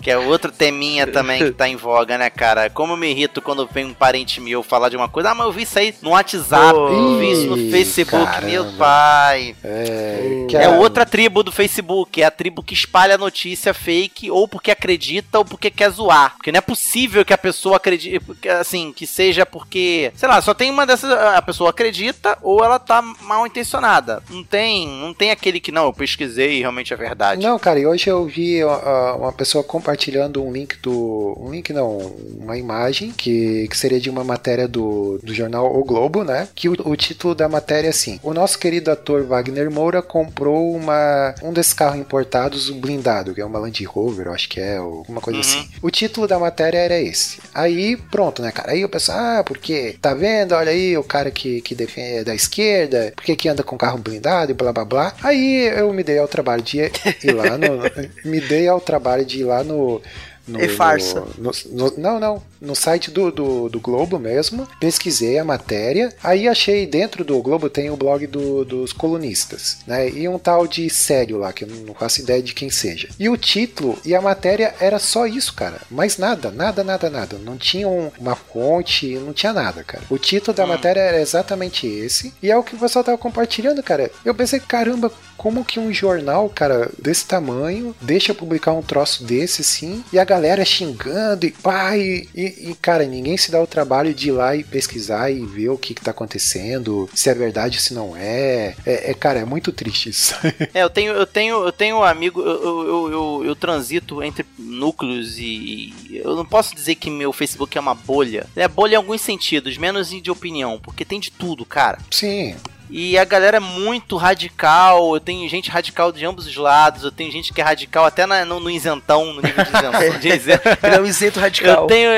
Que é outro teminha também que tá em voga, né, cara? Como eu me irrito quando vem um parente meu falar de uma coisa. Ah, mas eu vi isso aí no WhatsApp, eu vi isso no Ih, Facebook, caramba. meu pai. É, É outra tribo do Facebook, é a tribo que espalha notícia fake ou porque acredita ou porque quer zoar. Porque não é possível que a pessoa acredite, assim, que seja porque, sei lá, só tem uma dessas, a pessoa acredita ou ela tá mal intencionada. Não tem, não tem aquele que não, eu pesquisei e realmente é verdade. Não, cara, e hoje eu vi ó, uma pessoa compartilhando um link do. Um link não, uma imagem que, que seria de uma matéria do, do jornal O Globo, né? Que o, o título da matéria é assim: O nosso querido ator Wagner Moura comprou uma, um desses carros importados blindado, que é uma Land Rover, eu acho que é, ou alguma coisa Uhum. assim. O título da matéria era esse. Aí, pronto, né, cara? Aí o pessoal, ah, porque tá vendo? Olha aí o cara que, que defende é da esquerda, por que que anda com carro blindado e blá blá blá. Aí eu me dei ao trabalho de ir lá no. *laughs* me dei ao trabalho de ir lá no. No, É farsa. no- no- não, não. No site do, do, do Globo mesmo. Pesquisei a matéria. Aí achei dentro do Globo tem o blog do- dos colunistas. Né? E um tal de sério lá, que eu não faço ideia de quem seja. E o título e a matéria era só isso, cara. Mais nada, nada, nada, nada. Não tinha um- uma fonte, não tinha nada, cara. O título da matéria era exatamente esse. E é o que o pessoal tava compartilhando, cara. Eu pensei, caramba, como que um jornal, cara, desse tamanho, deixa publicar um troço desse, sim, e a galera xingando e pá, e, e, e, cara, ninguém se dá o trabalho de ir lá e pesquisar e ver o que, que tá acontecendo, se é verdade se não é. É, é, cara, é muito triste isso. *laughs* É, eu tenho, eu tenho, eu tenho um amigo, eu, eu, eu, eu transito entre núcleos e. Eu não posso dizer que meu Facebook é uma bolha. É bolha em alguns sentidos, menos de opinião, porque tem de tudo, cara. Sim. E a galera é muito radical. Eu tenho gente radical de ambos os lados. Eu tenho gente que é radical até na- no, no isentão, no nível de isentão. *laughs* de isento. Ele é um isento radical. Eu tenho.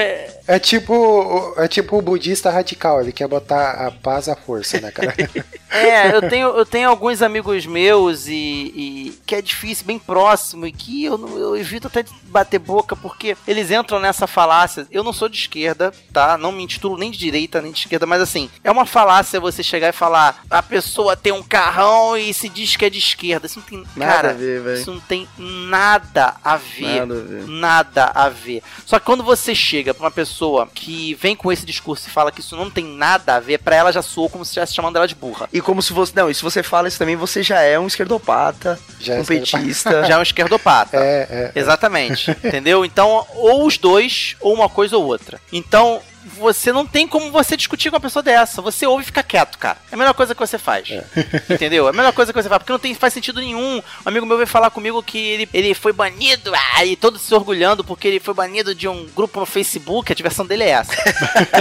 É, tipo, é tipo o budista radical, ele quer botar a paz à força, né, cara? *laughs* É, eu tenho, eu tenho alguns amigos meus e, e que é difícil, bem próximo, e que eu, não- eu evito até de bater boca, porque eles entram nessa falácia. Eu não sou de esquerda, tá? Não me intitulo nem de direita, nem de esquerda, mas assim, é uma falácia você chegar e falar a pessoa tem um carrão e se diz que é de esquerda. Isso não tem. Nada cara, a ver, velho. isso não tem nada a ver. Nada a ver. Nada a ver. Só que quando você chega pra uma pessoa que vem com esse discurso e fala que isso não tem nada a ver, pra ela já soou como se estivesse chamando ela de burra. E como se você. Não, e se você fala isso também, você já é um esquerdopata, Já é um petista. *laughs* Já é um esquerdopata. É, é. Exatamente. entendeu? Então, ou os dois, ou uma coisa ou outra. Então, você não tem como você discutir com uma pessoa dessa. Você ouve e fica quieto, cara. É a melhor coisa que você faz. *laughs* Entendeu? É a melhor coisa que você faz, porque não tem, faz sentido nenhum. Um amigo meu veio falar comigo que ele, ele foi banido, ah, e todos se orgulhando porque ele foi banido de um grupo no Facebook. A diversão dele é essa. *laughs*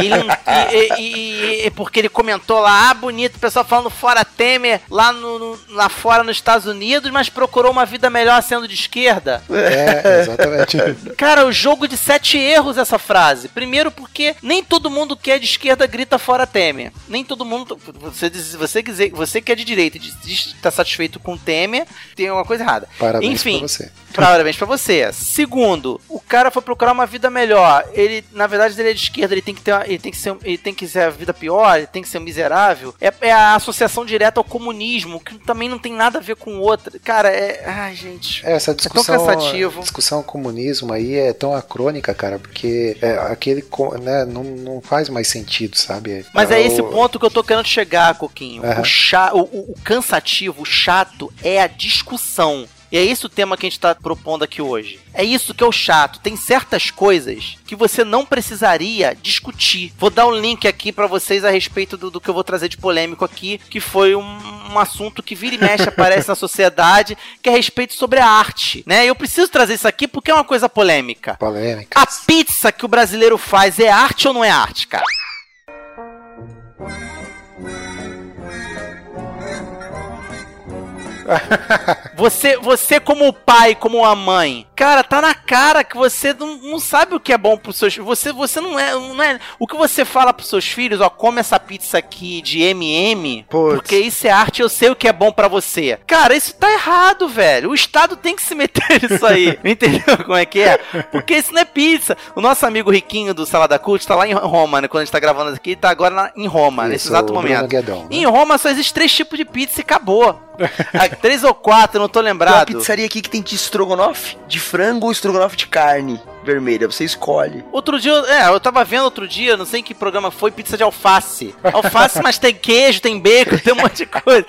E e, e- e- porque ele comentou lá, ah, bonito, o pessoal falando fora Temer lá, no, no- lá fora nos Estados Unidos, mas procurou uma vida melhor sendo de esquerda. É, exatamente. *laughs* Cara, o jogo de sete erros essa frase. Primeiro porque nem todo mundo que é de esquerda grita fora Temer. Nem todo mundo. Você, você, quiser, você que é de direita e diz diz que tá satisfeito com Temer, tem alguma coisa errada. Parabéns Enfim, pra você. Parabéns pra você. Segundo, o cara foi procurar uma vida melhor. Ele, na verdade, ele é de esquerda, ele tem que ter, uma- ele tem que ser, ele tem que ser a vida pior, ele tem que ser miserável. É, é a associação direta ao comunismo, que também não tem nada a ver com outra. Cara, é, ai, gente. É, Essa discussão, cansativo. discussão comunismo aí é tão acrônica, cara, porque é, aquele né, não, não faz mais sentido, sabe? Mas é o- esse ponto que eu tô querendo chegar, Coquinho. Aham. O, cha o- o cansativo, o chato é a discussão. E é esse o tema que a gente tá propondo aqui hoje. É isso que é o chato. Tem certas coisas que você não precisaria discutir. Vou dar um link aqui pra vocês a respeito do, do que eu vou trazer de polêmico aqui, que foi um, um assunto que vira e mexe *laughs* aparece na sociedade, que é a respeito sobre a arte, né? Eu preciso trazer isso aqui porque é uma coisa polêmica. Polêmica. A pizza que o brasileiro faz é arte ou não é arte, cara? Você, você como pai, como a mãe, cara, tá na cara que você não, não sabe o que é bom pros seus Você, você não é, não é. O que você fala pros seus filhos, ó, come essa pizza aqui de MM, Putz. porque isso é arte, eu sei o que é bom pra você. Cara, isso tá errado, velho. O Estado tem que se meter *laughs* nisso aí. Entendeu como é que é? Porque isso não é pizza. O nosso amigo riquinho do Salada Cult tá lá em Roma, né? Quando a gente tá gravando aqui, tá agora na- em Roma, nesse Isso, exato o Bruno momento. Guedon, né? Em Roma só existe três tipos de pizza e acabou. *laughs* Ah, três ou quatro, não tô Tem uma lembrado. pizzaria aqui que tem de estrogonofe de frango ou estrogonofe de carne vermelha. Você escolhe. Outro dia, é, eu tava vendo outro dia, não sei em que programa foi, pizza de alface. Alface, *laughs* mas tem queijo, tem bacon, tem um monte de coisa.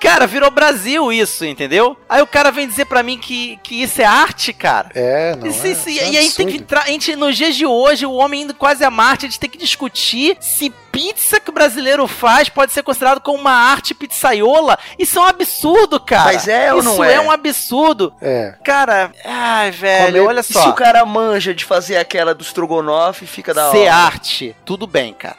Cara, virou Brasil isso, entendeu? Aí o cara vem dizer pra mim que, que isso é arte, cara. É, não Isso- é, isso- isso é e a gente tem que entrar. A gente, nos dias de hoje, o homem indo quase a Marte, a gente tem que discutir se pizza que o brasileiro faz pode ser considerado como uma arte pizzaiola. Isso é um absurdo, cara. Mas é ou Isso não é? um absurdo. É, Cara, ai, velho, olha E se só. o cara manja de fazer aquela do estrogonofe, fica da Ser hora. arte, tudo bem, cara.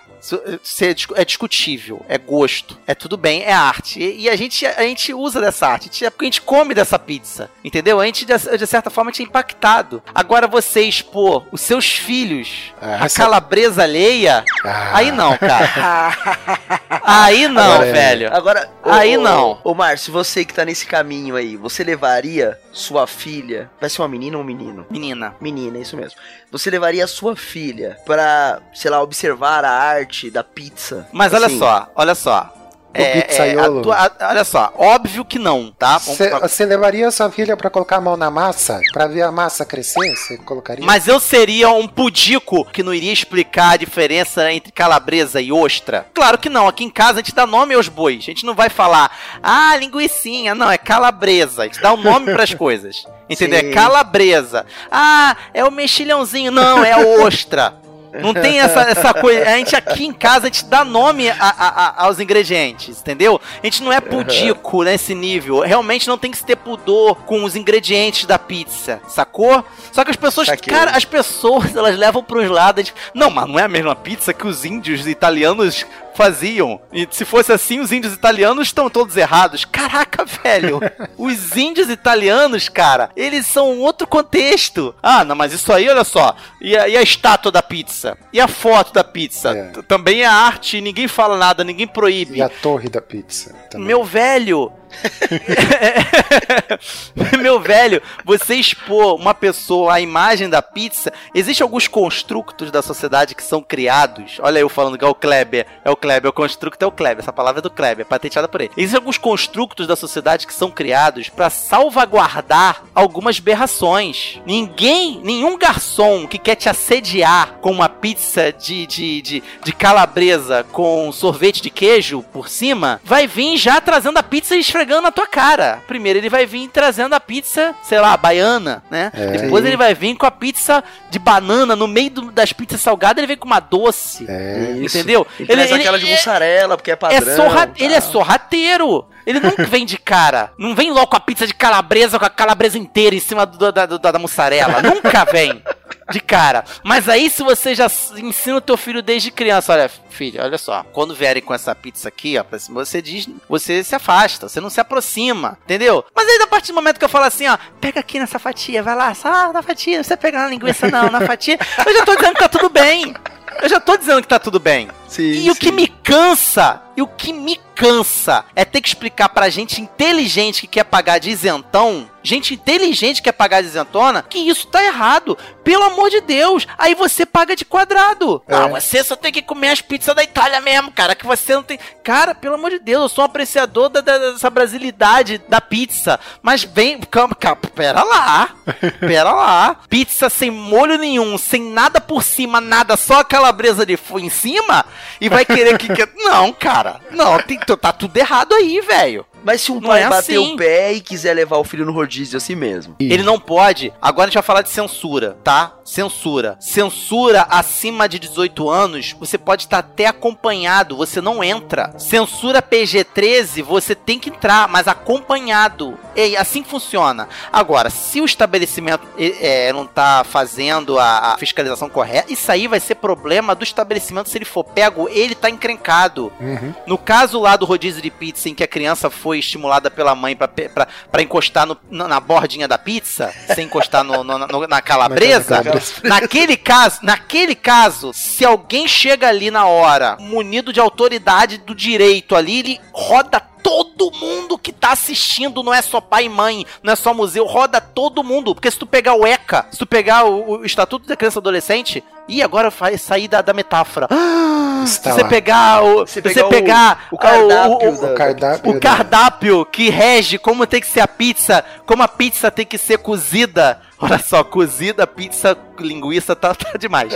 Discu- é discutível, é gosto, é tudo bem, é arte. E, e a, gente, a gente usa dessa arte, a gente- é porque a gente come dessa pizza, entendeu? A gente, de, certa forma, a gente é impactado. Agora você expor os seus filhos Ah, a essa- calabresa alheia, Ah. aí não, cara. *laughs* aí não, Agora é- velho. Agora, ô, Aí ô, não. Ô, Márcio, você que tá nesse caminho aí, você levaria sua filha. Vai ser uma menina ou um menino? Menina, Menina, é isso mesmo. Você levaria a sua filha pra, sei lá, observar a arte da pizza? mas olha Assim, só, olha só. É, é, pizzaiolo. a- olha só, óbvio que não, tá? Você levaria sua filha pra colocar a mão na massa? Pra ver a massa crescer? Você colocaria? Mas eu seria um pudico que não iria explicar a diferença entre calabresa e ostra? Claro que não. Aqui em casa a gente dá nome aos bois. A gente não vai falar, ah, linguicinha. Não, é calabresa. A gente dá um nome *laughs* pras coisas. Entendeu? Sim. É calabresa. Ah, é o mexilhãozinho. Não, é ostra. Não tem essa, essa coisa. A gente aqui em casa, a gente dá nome a- a- a- aos ingredientes, entendeu? A gente não é pudico nesse nível. Realmente não tem que se ter pudor com os ingredientes da pizza, sacou? Só que as pessoas, Saquei. cara, as pessoas, elas levam pros lados. tipo, Não, mas não é a mesma pizza que os índios italianos faziam. E se fosse assim, os índios italianos estão todos errados. Caraca, velho. *laughs* os índios italianos, cara, eles são um outro contexto. Ah, não, mas isso aí, olha só. E a, e a estátua da pizza? E a foto da pizza? É. Também é arte, ninguém fala nada, ninguém proíbe. E a torre da pizza. também. Meu velho. *laughs* Meu velho, você expor uma pessoa à imagem da pizza, existem alguns construtos da sociedade que são criados. Olha eu falando que é o Kleber, é o Kleber, o construto é o Kleber, essa palavra é do Kleber, patenteada por ele. Existem alguns construtos da sociedade que são criados para salvaguardar algumas berrações. Ninguém, nenhum garçom que quer te assediar com uma pizza de, de, de, de calabresa com sorvete de queijo por cima, vai vir já trazendo a pizza e esfregando na tua cara. Primeiro ele vai vir trazendo a pizza, sei lá, baiana, né? É. Depois ele vai vir com a pizza de banana no meio do- das pizzas salgadas, ele vem com uma doce. É. Isso. Entendeu? Ele, traz aquela de mussarela, porque é padrão. É sorra... tá? Ele é sorrateiro. Ele não vem de cara. Não vem logo com a pizza de calabresa, com a calabresa inteira em cima do- da, do- da, da mussarela. Nunca vem de cara. Mas aí, se você já ensina o teu filho desde criança, olha, filho, olha só, quando vierem com essa pizza aqui, ó, você diz, você se afasta, você não se aproxima, entendeu? Mas aí, a partir do momento que eu falo assim, ó, pega aqui nessa fatia, vai lá, só na fatia, não precisa pegar na linguiça, não, na fatia, eu já tô dizendo que tá tudo bem. Eu já tô dizendo que tá tudo bem. Sim, E o sim. que me cansa, e o que me cansa é ter que explicar pra gente inteligente que quer pagar de isentão, gente inteligente que quer pagar de isentona, que isso tá errado. Pelo amor de Deus, aí você paga de quadrado. É. Ah, você só tem que comer as pizzas da Itália mesmo, cara, que você não tem... Cara, pelo amor de Deus, eu sou um apreciador da, da- dessa brasilidade da pizza, mas vem... Calma, calma, pera lá, *laughs* pera lá. Pizza sem molho nenhum, sem nada por cima, nada, só a calabresa de em cima, e vai querer que... Não, cara, não, tem, tá tudo errado aí, velho. Mas se um Não pai é bater assim. o pé e quiser levar o filho no rodízio assim mesmo. Ele não pode. Agora a gente vai falar de censura, tá? Censura. Censura acima de 18 anos, você pode estar até acompanhado, você não entra. Censura PG-13, você tem que entrar, mas acompanhado. E assim funciona. Agora, se o estabelecimento eh, não tá fazendo a, a fiscalização correta, isso aí vai ser problema do estabelecimento. Se ele for pego, ele tá encrencado. Uhum. No caso lá do rodízio de pizza, em que a criança foi estimulada pela mãe pra encostar no- na, na bordinha da pizza, sem encostar no, no- no- na calabresa, Na calabresa. naquele caso, naquele caso, se alguém chega ali na hora, munido de autoridade do direito ali, ele roda todo mundo que tá assistindo, não é só pai e mãe, não é só museu, roda todo mundo. Porque se tu pegar o ECA, se tu pegar o, o Estatuto da Criança e Adolescente, e agora vai sair da, da metáfora. *gasps* Se você pegar o. Se Se pegar você o- pegar o cardápio o- da- O cardápio. o cardápio que rege como tem que ser a pizza, como a pizza tem que ser cozida. Olha só, cozida, pizza, linguiça, tá, tá demais.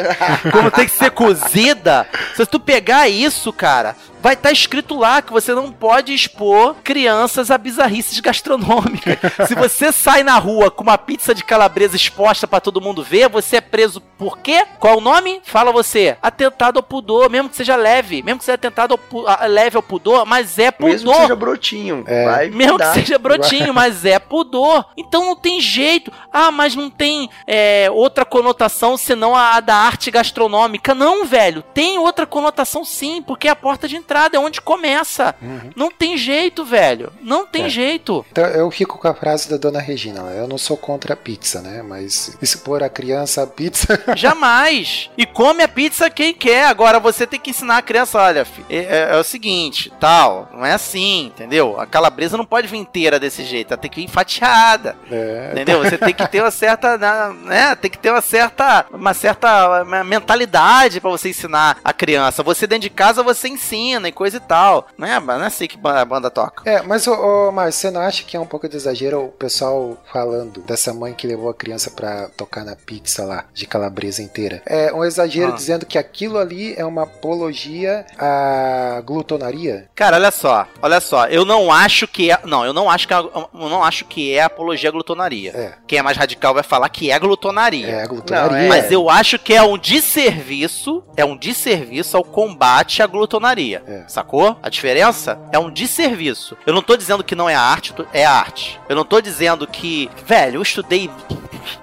Como tem que ser cozida. Se tu pegar isso, cara, vai estar escrito lá que você não pode expor crianças a bizarrices gastronômicas. Se você sai na rua com uma pizza de calabresa exposta pra todo mundo ver, você é preso por quê? Qual é o nome? Fala você. Atentado ao pudor, mesmo que seja leve, mesmo que seja atentado ao a- leve ao pudor, mas é pudor. Mesmo que seja brotinho. É. Vai Mesmo que dar. seja brotinho, mas é pudor. Então não tem jeito. Ah, mas não tem é, outra conotação senão a, a da arte gastronômica. Não, velho. Tem outra conotação sim, porque é a porta de entrada, é onde começa. Uhum. Não tem jeito, velho. Não tem É. jeito. Então eu fico com a frase da dona Regina. Eu não sou contra a pizza, né? Mas expor a criança a pizza. *laughs* Jamais. E come a pizza quem quer. Agora você tem que ensinar a criança, olha, é, é- é o seguinte, tal, não é assim, entendeu? A calabresa não pode vir inteira desse jeito, ela tem que vir fatiada. É, Entendeu? Você tem que ter uma *laughs* certa, né, né, tem que ter uma certa, uma certa mentalidade pra você ensinar a criança. Você dentro de casa você ensina e coisa e tal, né? Mas não é assim que a banda toca. É, mas, ô Márcio, você não acha que é um pouco de exagero o pessoal falando dessa mãe que levou a criança pra tocar na pizza lá, de calabresa inteira? É um exagero Ah. dizendo que aquilo ali é uma apologia à glutonaria? Cara, olha só, olha só, eu não acho que é, não, eu não acho que é, eu não acho que é apologia à glutonaria. É. Quem é mais radical vai falar que é glutonaria. É glutonaria. Mas eu acho que é um desserviço, é um desserviço ao combate à glutonaria. É. Sacou? A diferença é um desserviço. Eu não tô dizendo que não é arte, é arte. Eu não tô dizendo que, velho, eu estudei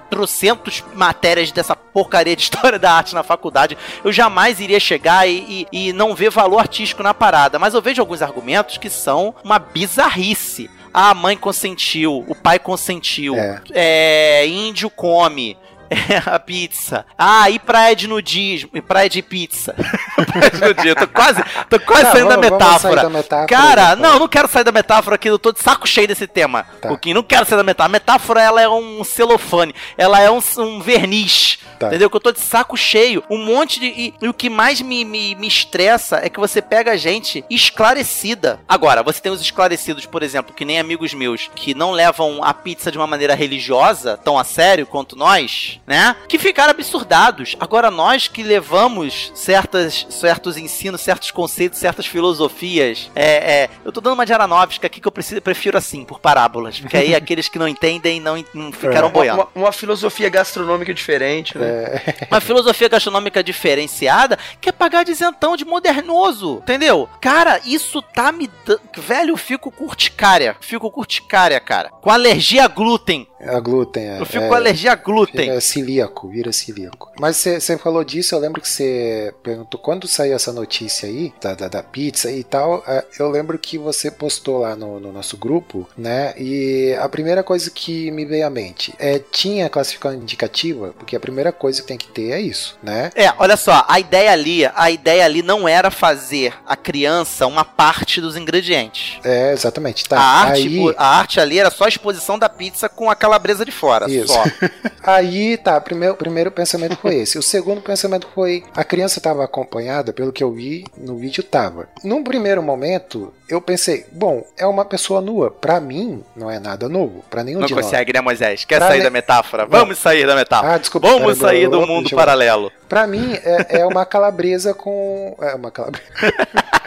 trocentos matérias dessa porcaria de *laughs* história da arte na faculdade, eu jamais iria chegar e, e- e não ver valor artístico na parada. Mas eu vejo alguns argumentos que são uma bizarrice. Ah, a mãe consentiu, o pai consentiu, É. é, índio come. *laughs* a pizza. Ah, e praia de nudismo. E praia de pizza. *laughs* praia de nudismo. Tô quase, tô quase Tá, saindo da vamos- vamos metáfora. da metáfora, Cara, né, não, não quero sair da metáfora aqui. Eu tô de saco cheio desse tema. Tá. Pouquinho, não quero sair da metáfora. A metáfora, ela é um celofane. Ela é um, um verniz. Tá. Entendeu? Que eu tô de saco cheio. Um monte de. E, e o que mais me, me, me estressa é que você pega a gente esclarecida. Agora, você tem os esclarecidos, por exemplo, que nem amigos meus, que não levam a pizza de uma maneira religiosa, tão a sério quanto nós, né? Que ficaram absurdados. Agora, nós que levamos certas, certos ensinos, certos conceitos, certas filosofias. É, é, eu tô dando uma de aqui que eu preciso, prefiro assim, por parábolas. Porque aí *laughs* aqueles que não entendem não, não ficaram Uma, boiando. uma- uma filosofia gastronômica diferente, né? Uma filosofia gastronômica diferenciada que é pagar de isentão, de modernoso, entendeu? Cara, isso tá me dando... Velho, eu fico curticária. Fico curticária, cara. Com alergia a glúten. A glúten. É, Eu fico é, com alergia a glúten. É celíaco, vira celíaco. Mas você falou disso, eu lembro que você perguntou quando saiu essa notícia aí, da, da, da pizza e tal. é, Eu lembro que você postou lá no, no nosso grupo, né? E a primeira coisa que me veio à mente é: tinha classificação indicativa? Porque a primeira coisa que tem que ter é isso, né? É, olha só, a ideia ali, a ideia ali não era fazer a criança uma parte dos ingredientes. É, exatamente. Tá. a, arte, aí, a arte ali era só a exposição da pizza com a calabresa de fora, Isso. só. *laughs* Aí tá, primeiro, o primeiro pensamento foi esse. O segundo pensamento foi: a criança estava acompanhada, pelo que eu vi no vídeo, tava. Num primeiro momento, eu pensei: bom, é uma pessoa nua. Pra mim, não é nada novo. Pra nenhum Não de nós. consegue, né, Moisés? Quer Pra sair ne- da metáfora? Não. Vamos sair da metáfora. Ah, desculpa. Vamos pera, sair do mundo eu- paralelo. Pra mim, é, é uma calabresa com. É uma calabresa. *laughs*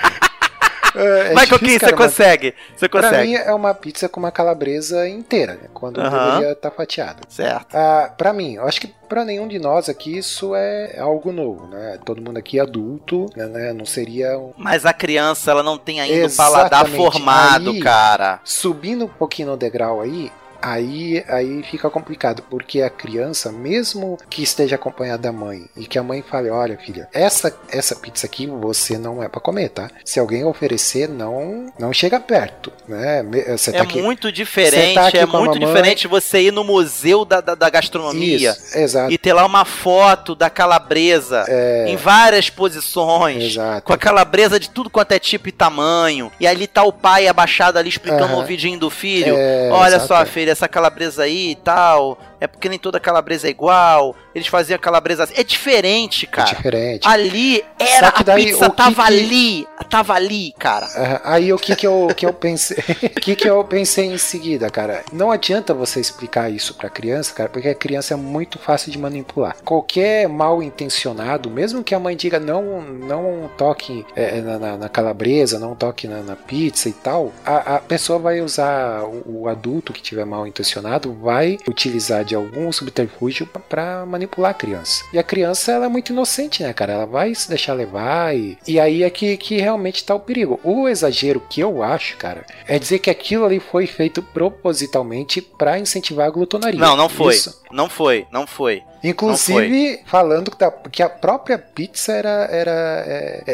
É, é Michael King, você consegue. Você Pra consegue. mim, é uma pizza com uma calabresa inteira, né, quando Aham. deveria estar fatiada. Certo. Ah, pra mim, eu acho que pra nenhum de nós aqui isso é algo novo, né? Todo mundo aqui é adulto, né, né? Não seria um... Mas a criança, ela não tem ainda o paladar formado, Aí- cara. Subindo um pouquinho no degrau aí, aí, aí fica complicado, porque a criança, mesmo que esteja acompanhada da mãe e que a mãe fale, olha filha, essa, essa pizza aqui você não é pra comer, tá? Se alguém oferecer, não, não chega perto, né? Você tá É aqui... muito diferente, Você tá é muito diferente você ir no museu da, da, da gastronomia Isso, exato. e ter lá uma foto da calabresa É, em várias posições. exato. Com a calabresa de tudo quanto é tipo e tamanho. E ali tá o pai abaixado ali explicando Aham. o vidinho do filho. É, Olha exato. só, filha, essa calabresa aí e tal. É porque nem toda calabresa é igual. Eles faziam calabresa assim. É diferente, É cara. diferente. Ali era que a daí, pizza tava que- ali, tava ali, cara. Aham, Aí o que que eu, que eu pensei, o *laughs* que que eu pensei em seguida, cara? Não adianta você explicar isso pra criança, cara, porque a criança é muito fácil de manipular. Qualquer mal intencionado, mesmo que a mãe diga não, não toque é, na, na- na calabresa, não toque na, na pizza e tal, a, a pessoa vai usar o, o adulto que tiver mal intencionado vai utilizar de algum subterfúgio pra manipular a criança. E a criança ela é muito inocente, né, cara? Ela vai se deixar levar e, e aí é que, que realmente tá o perigo. O exagero que eu acho, cara, é dizer que aquilo ali foi feito propositalmente pra incentivar a glutonaria. Não, não foi. Isso. Não foi, não foi. Inclusive, falando que, da- que a própria pizza era, era, é, é,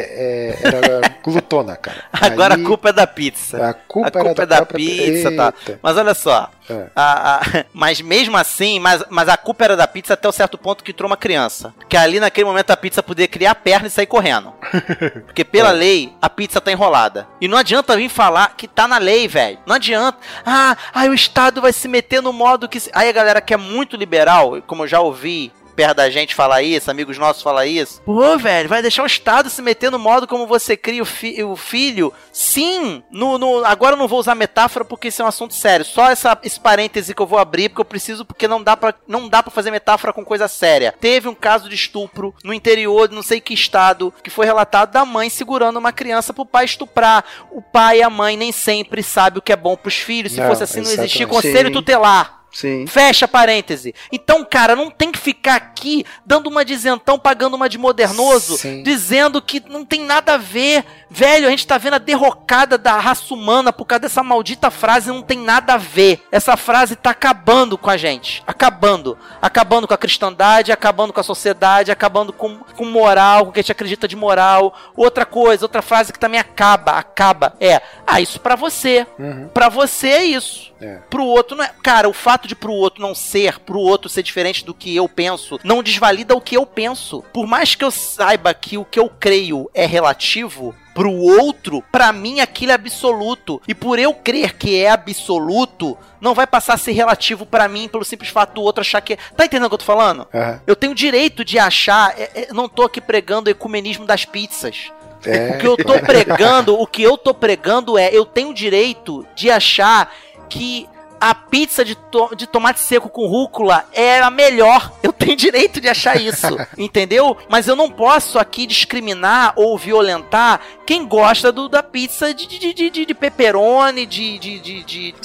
é, era *laughs* glutona, cara. Agora Aí, a culpa é da pizza. a culpa, a culpa é da própria pizza, tá? Mas olha só. É. a- a- *laughs* mas mesmo assim, mas, mas a culpa era da pizza até o certo ponto que entrou uma criança. Que ali naquele momento a pizza podia criar a perna e sair correndo. *laughs* Porque pela lei, a pizza tá enrolada. E não adianta vir falar que tá na lei, velho. Não adianta. Ah, aí o Estado vai se meter no modo que. se- Aí a galera que é muito liberal, como eu já ouvi perto da gente falar isso, amigos nossos falar isso. Pô, velho, vai deixar o Estado se meter no modo como você cria o, fi- o filho? Sim! No, no- agora eu não vou usar metáfora porque isso é um assunto sério. Só essa, esse parêntese que eu vou abrir porque eu preciso, porque não dá pra, não dá pra fazer metáfora com coisa séria. Teve um caso de estupro no interior de não sei que estado que foi relatado da mãe segurando uma criança pro pai estuprar. O pai e a mãe nem sempre sabem o que é bom pros filhos. Se Não, fosse assim, não existia conselho Sim. tutelar. Sim. Fecha parêntese. Então, cara, não tem que ficar aqui dando uma de isentão, pagando uma de modernoso, Sim. dizendo que não tem nada a ver. Velho, a gente tá vendo a derrocada da raça humana por causa dessa maldita frase, não tem nada a ver. Essa frase tá acabando com a gente. Acabando. Acabando com a cristandade, acabando com a sociedade, acabando com, com moral, com o que a gente acredita de moral. Outra coisa, outra frase que também acaba, acaba, é: Ah, isso pra você. Uhum. Pra você é isso. É. Pro outro não é. Cara, o fato de pro outro não ser, pro outro ser diferente do que eu penso, não desvalida o que eu penso. Por mais que eu saiba que o que eu creio é relativo, pro outro, pra mim aquilo é absoluto. E por eu crer que é absoluto, não vai passar a ser relativo pra mim pelo simples fato do outro achar que é. Tá entendendo o que eu tô falando? Aham. Eu tenho direito de achar. é- é- não tô aqui pregando o ecumenismo das pizzas. É. O que eu tô pregando, o que eu tô pregando é, eu tenho o direito de achar que a pizza de, to- de tomate seco com rúcula é a melhor. *laughs* Eu tenho direito de achar isso, *laughs* entendeu? Mas eu não posso aqui discriminar ou violentar quem gosta do, da pizza de, de, de, de, de pepperoni, de, de, de, de, de.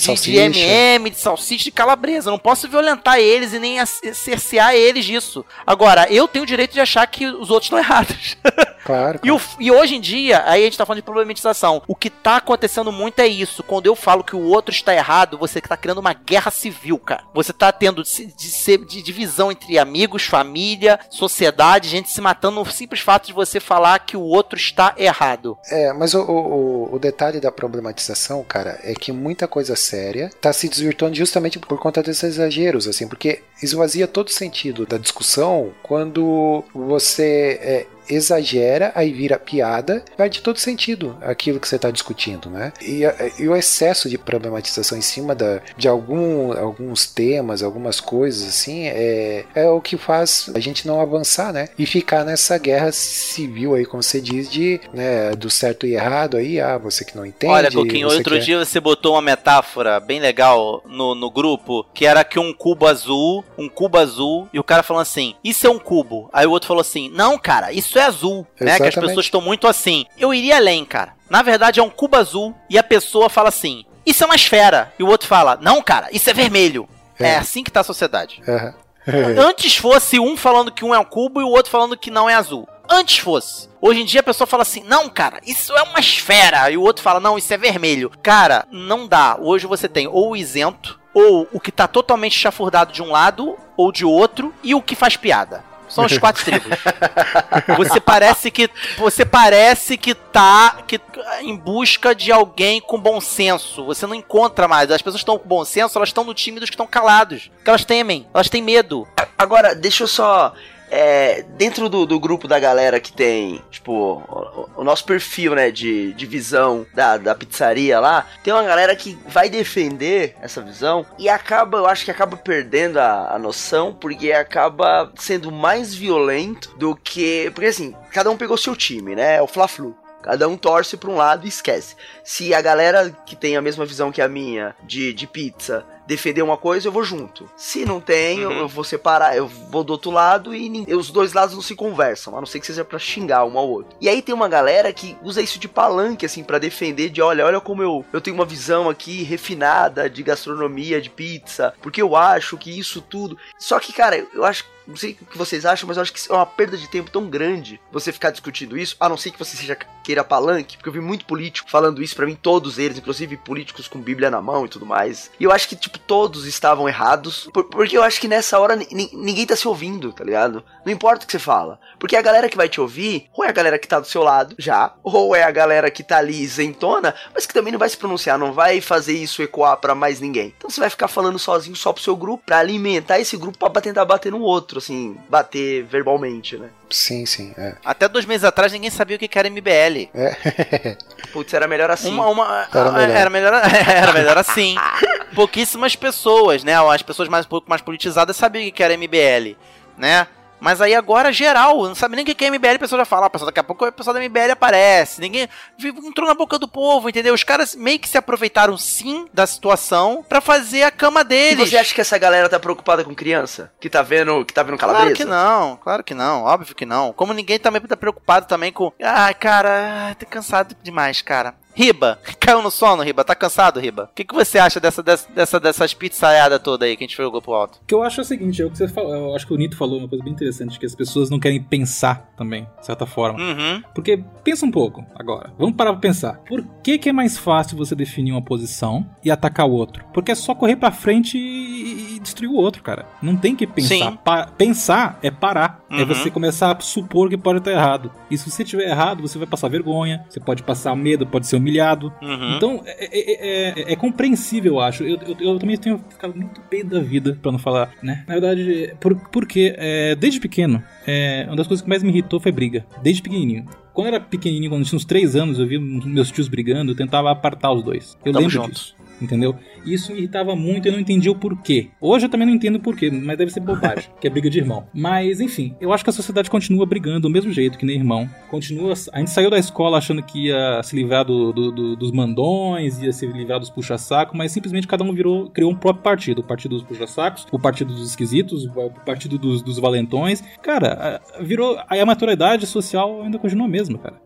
MM, de salsicha, de calabresa. Eu não posso violentar eles e nem cercear eles disso. Agora, eu tenho o direito de achar que os outros estão *laughs* errados. Claro. E, o- e hoje em dia, aí a gente tá falando de problematização. O que tá acontecendo muito é isso. Quando eu falo que o outro está errado, você tá criando uma guerra civil, cara. Você tá tendo de, de, de divisão entre amigos, família, sociedade, gente se matando no simples fato de você falar que o outro está errado. É, mas o, o, o- o detalhe da problematização, cara, é que muita coisa séria tá se desvirtuando justamente por conta desses exageros, assim, porque esvazia todo o sentido da discussão quando você é, exagera, aí vira piada, perde todo sentido aquilo que você está discutindo, né? E, e o excesso de problematização em cima da, de algum, alguns temas, algumas coisas assim, é, é o que faz a gente não avançar, né? E ficar nessa guerra civil aí, como você diz, de né, do certo e errado aí, ah, você que não entende. Olha, Coquinho, outro quer- dia você botou uma metáfora bem legal no, no grupo, que era que um cubo azul, um cubo azul, e o cara falando assim, isso é um cubo. Aí o outro falou assim, não, cara, isso é azul. Né? Que as Exatamente. pessoas estão muito assim. Eu iria além, cara. Na verdade é um cubo azul, e a pessoa fala assim, isso é uma esfera. E o outro fala, não, cara, isso é vermelho. É, É. assim que tá a sociedade. Aham. Antes fosse um falando que um é um cubo e o outro falando que não é azul. Antes fosse. Hoje em dia a pessoa fala assim: não, cara, isso é uma esfera. E o outro fala: não, isso é vermelho. Cara, não dá. Hoje você tem ou o isento, ou o que tá totalmente chafurdado de um lado ou de outro, e o que faz piada. São os *laughs* quatro tribos. Você parece que você parece que tá que, em busca de alguém com bom senso. Você não encontra mais. As pessoas que estão com bom senso, elas estão no time dos que estão calados. Que elas temem, elas têm medo. Agora, deixa eu só. É, dentro do, do grupo da galera que tem, tipo, o, o nosso perfil, né, de, de visão da, da pizzaria lá, tem uma galera que vai defender essa visão e acaba, eu acho que acaba perdendo a, a noção, porque acaba sendo mais violento do que. Porque assim, cada um pegou seu time, né? O Fla-Flu. Cada um torce pra um lado e esquece. Se a galera que tem a mesma visão que a minha de, de pizza defender uma coisa, eu vou junto. Se não tem, eu- Uhum. eu vou separar, eu vou do outro lado e nin- os dois lados não se conversam, a não ser que seja pra xingar um ao outro. E aí tem uma galera que usa isso de palanque, assim, pra defender de, olha, olha como eu, eu tenho uma visão aqui refinada de gastronomia, de pizza, porque eu acho que isso tudo... Só que, cara, eu acho não sei o que vocês acham, mas eu acho que é uma perda de tempo tão grande você ficar discutindo isso, a não ser que você seja queira palanque, porque eu vi muito político falando isso pra mim, todos eles, inclusive políticos com Bíblia na mão e tudo mais. E eu acho que, tipo, todos estavam errados, por- porque eu acho que nessa hora ni- ni- ninguém tá se ouvindo, tá ligado? Não importa o que você fala. Porque a galera que vai te ouvir, ou é a galera que tá do seu lado já, ou é a galera que tá ali isentona, mas que também não vai se pronunciar, não vai fazer isso ecoar pra mais ninguém. Então você vai ficar falando sozinho só pro seu grupo, pra alimentar esse grupo pra tentar bater no outro, assim, bater verbalmente, né? Sim, sim. É. Até dois meses atrás ninguém sabia o que era MBL. É. *laughs* Putz, era melhor assim. Uma, uma, Era melhor. era melhor, *laughs* era melhor assim. *laughs* Pouquíssimas pessoas, né? As pessoas mais, um pouco mais politizadas sabiam o que que era MBL, né? Mas aí agora, geral, não sabe nem o que é MBL, a pessoa já fala, ah, pessoal, daqui a pouco o pessoal da MBL aparece. Ninguém entrou na boca do povo, entendeu? Os caras meio que se aproveitaram sim da situação pra fazer a cama E deles. você acha que essa galera tá preocupada com criança? Que tá vendo, que tá vendo calabresa? Claro que não, claro que não, óbvio que não. Como ninguém também tá preocupado também com. Ai, cara, tô cansado demais, cara. Riba, *laughs* caiu no sono, Riba? Tá cansado, Riba? O que, que você acha dessa, dessa, dessa, dessas pizzaiadas toda aí que a gente jogou pro alto? O que eu acho é o seguinte, é o que você falou, eu acho que o Nito falou uma coisa bem interessante, que as pessoas não querem pensar também, de certa forma. Uhum. Porque pensa um pouco agora. Vamos parar pra pensar. Por que, que é mais fácil você definir uma posição e atacar o outro? Porque é só correr pra frente e, e destruir o outro, cara. Não tem que pensar. Pa- pensar é parar. É Uhum. você começar a supor que pode estar errado. E se você estiver errado, você vai passar vergonha, você pode passar medo, pode ser humilhado. Uhum. Então, é, é- é- é compreensível, eu acho. Eu, eu- eu também tenho ficado muito pé da vida, pra não falar, né? Na verdade, por, porque é, desde pequeno, é, uma das coisas que mais me irritou foi briga. Desde pequenininho. Quando eu era pequenininho, quando eu tinha uns 3 anos, eu via meus tios brigando, eu tentava apartar os dois. Eu Tamo lembro junto. disso. Entendeu? Isso me irritava muito e eu não entendia o porquê. Hoje eu também não entendo o porquê, mas deve ser bobagem, *laughs* que é briga de irmão. Mas, enfim, eu acho que a sociedade continua brigando do mesmo jeito que nem irmão. Continua. A gente saiu da escola achando que ia se livrar do- do- do- dos mandões, ia se livrar dos puxa-saco, mas simplesmente cada um virou, criou um próprio partido. O partido dos puxa-sacos, o partido dos esquisitos, o partido dos, dos valentões. Cara, virou. Aí a maturidade social ainda continua a mesma, cara.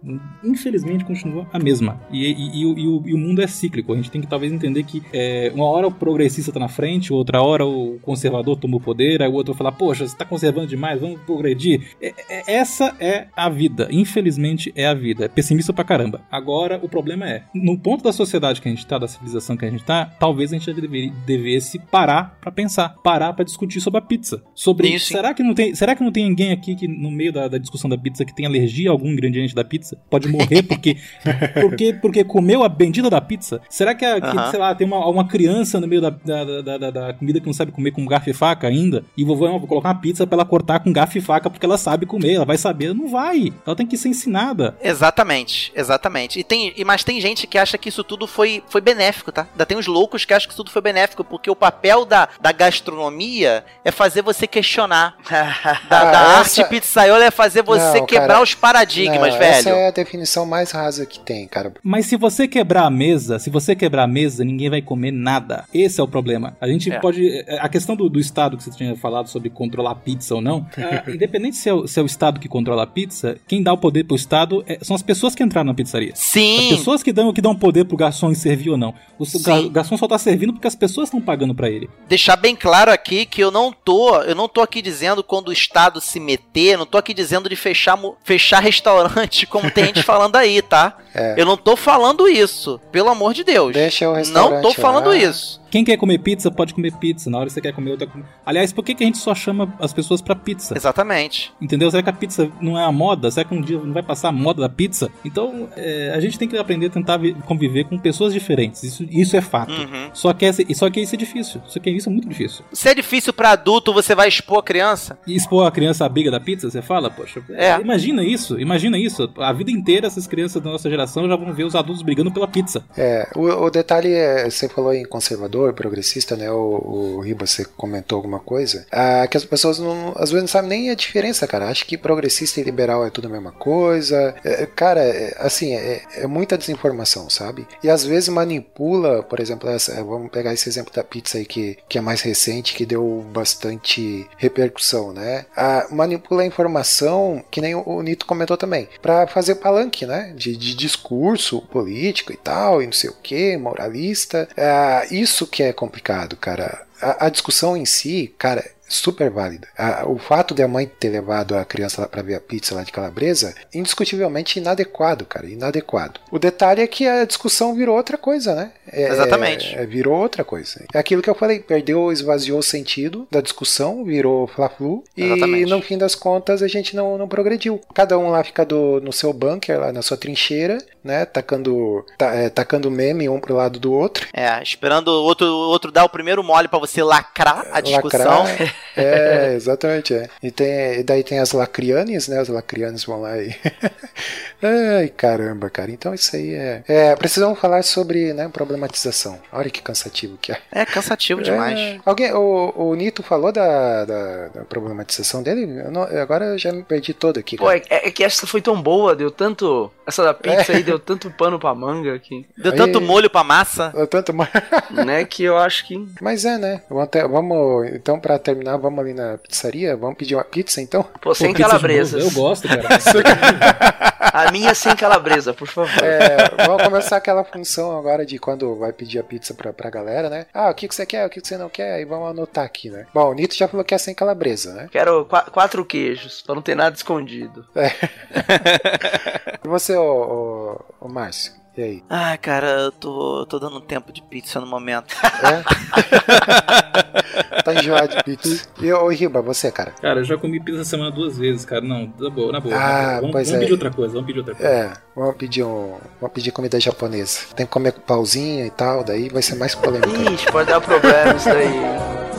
Infelizmente continua a mesma. E, e- e e o, e o mundo é cíclico. A gente tem que talvez entender que é, uma hora o progressista tá na frente, outra hora o conservador toma o poder, aí o outro vai falar, poxa, você tá conservando demais, vamos progredir. É- é- essa é a vida. Infelizmente é a vida. É pessimista pra caramba. Agora, o problema é, no ponto da sociedade que a gente tá, da civilização que a gente tá, talvez a gente deve- devesse parar pra pensar, parar pra discutir sobre a pizza. Sobre Isso, será que não tem, será que não tem ninguém aqui que no meio da, da discussão da pizza que tem alergia a algum ingrediente da pizza? Pode morrer porque *laughs* porque porque comeu a bendita da pizza? Será que, a, que, Aham. sei lá, tem uma, uma criança no meio da, da, da, da- da comida que não sabe comer com garfo e faca ainda? E vovô, não, vou colocar uma pizza pra ela cortar com garfo e faca porque ela sabe comer, ela vai saber. Não vai. Ela tem que ser ensinada. Exatamente, exatamente. E tem, e- mas tem gente que acha que isso tudo foi, foi benéfico, tá? Ainda tem uns loucos que acham que isso tudo foi benéfico, porque o papel da, da gastronomia é fazer você questionar. *laughs* Da, Ah, da essa- arte pizzaiola é fazer você Não, quebrar cara. os paradigmas, Não, velho. Essa é a definição mais rasa que tem, cara. Mas se você quebrar a mesa, se você quebrar a mesa, ninguém vai comer nada. Esse é o problema. A gente É. pode. A questão do, do Estado que você tinha falado sobre controlar a pizza ou não, ah, *laughs* independente se é, o, se é o Estado que controla a pizza, quem dá o poder pro Estado é- são as pessoas que entraram na pizzaria. As Sim, pessoas que dão, que dão poder pro garçom em servir ou não. O garçom só tá servindo porque as pessoas estão pagando pra ele. deixar bem claro aqui que eu não tô, eu não tô aqui dizendo quando o Estado se meter, não tô aqui dizendo de fechar, fechar restaurante, como tem gente *laughs* falando aí, tá? É. Eu não tô falando isso, pelo amor de Deus. Deixa o não tô falando lá. isso. Quem quer comer pizza pode comer pizza. Na hora que você quer comer outra. Aliás, por que, que a gente só chama as pessoas pra pizza? Exatamente. Entendeu? Será que a pizza não é a moda? Será que um dia não vai passar a moda da pizza? Então, é, a gente tem que aprender a tentar vi- conviver com pessoas diferentes. Isso, isso é fato. Uhum. Só, que essa, só que isso é difícil. Só que isso é muito difícil. Se é difícil pra adulto, você vai expor a criança? E expor a criança à briga da pizza, você fala, poxa. É. Imagina isso, imagina isso. A vida inteira essas crianças da nossa geração já vão ver os adultos brigando pela pizza. É, o, o detalhe é, você falou em conservador, progressista, né? O, o Riba, você comentou alguma coisa. Ah, que as pessoas não, às vezes não sabem nem a diferença, cara. Acho que progressista e liberal é tudo a mesma coisa. É, cara, é, assim, é, é muita desinformação, sabe? E às vezes manipula, por exemplo, essa, vamos pegar esse exemplo da pizza aí que, que é mais recente, que deu bastante repercussão, né? Ah, manipula a informação, que nem o, o Nito comentou também, para fazer palanque, né? De, de discurso político e tal, e não sei o que, moralista. Ah, isso que é complicado, cara. A, a discussão em si, cara, super válida. A- o fato de a mãe ter levado a criança lá pra ver a pizza lá de calabresa, indiscutivelmente inadequado, cara, inadequado. O detalhe é que a discussão virou outra coisa, né? É- Exatamente. é, virou outra coisa. É aquilo que eu falei, perdeu, esvaziou o sentido da discussão, virou fla-flu e no fim das contas a gente não, não progrediu. Cada um lá fica do, no seu bunker, lá na sua trincheira, né? Tacando, ta- é, tacando meme um pro lado do outro. É, esperando o outro, outro dar o primeiro mole pra você lacrar a discussão. Lacrar. *laughs* É, exatamente. É. E, tem, e daí tem as lacrianes, né? As lacrianes vão lá e. *laughs* Ai, caramba, cara. Então isso aí é. é precisamos falar sobre né, problematização. Olha que cansativo que é. É cansativo demais. É. Alguém, o, o Nito falou da, da, da problematização dele? Eu não- agora eu já me perdi todo aqui. Pô, cara. é, é que essa foi tão boa, deu tanto. Essa da pizza aí deu tanto pano pra manga que. Deu Aí- tanto molho pra massa. É Tanto mais. *laughs* né, que eu acho que. Mas é, né? Vamos- então, pra terminar, vamos ali na pizzaria? Vamos pedir uma pizza então? Pô, sem Pô, calabresas. Eu gosto, cara. *laughs* A minha sem calabresa, por favor. É, vamos começar aquela função agora de quando vai pedir a pizza pra, pra galera, né? Ah, o que, que você quer, o que, que você não quer, aí vamos anotar aqui, né? Bom, o Nito já falou que é sem calabresa, né? Quero qua- quatro queijos, pra não ter nada escondido. *laughs* E você, ô, ô, ô Márcio? E aí? Ai, cara, eu tô, tô dando tempo de pizza no momento. *laughs* É? *laughs* tá enjoado de pizza. E ô Riba, você, cara? Cara, eu já comi pizza essa semana duas vezes, cara. Não, na boa, na boa. Ah, na boa. Vamos, pois vamos é. pedir outra coisa, vamos pedir outra coisa. É, vamos pedir um. Vamos pedir comida japonesa. Tem que comer com pauzinho e tal, daí vai ser mais polêmico. Ixi, pode dar problema isso daí.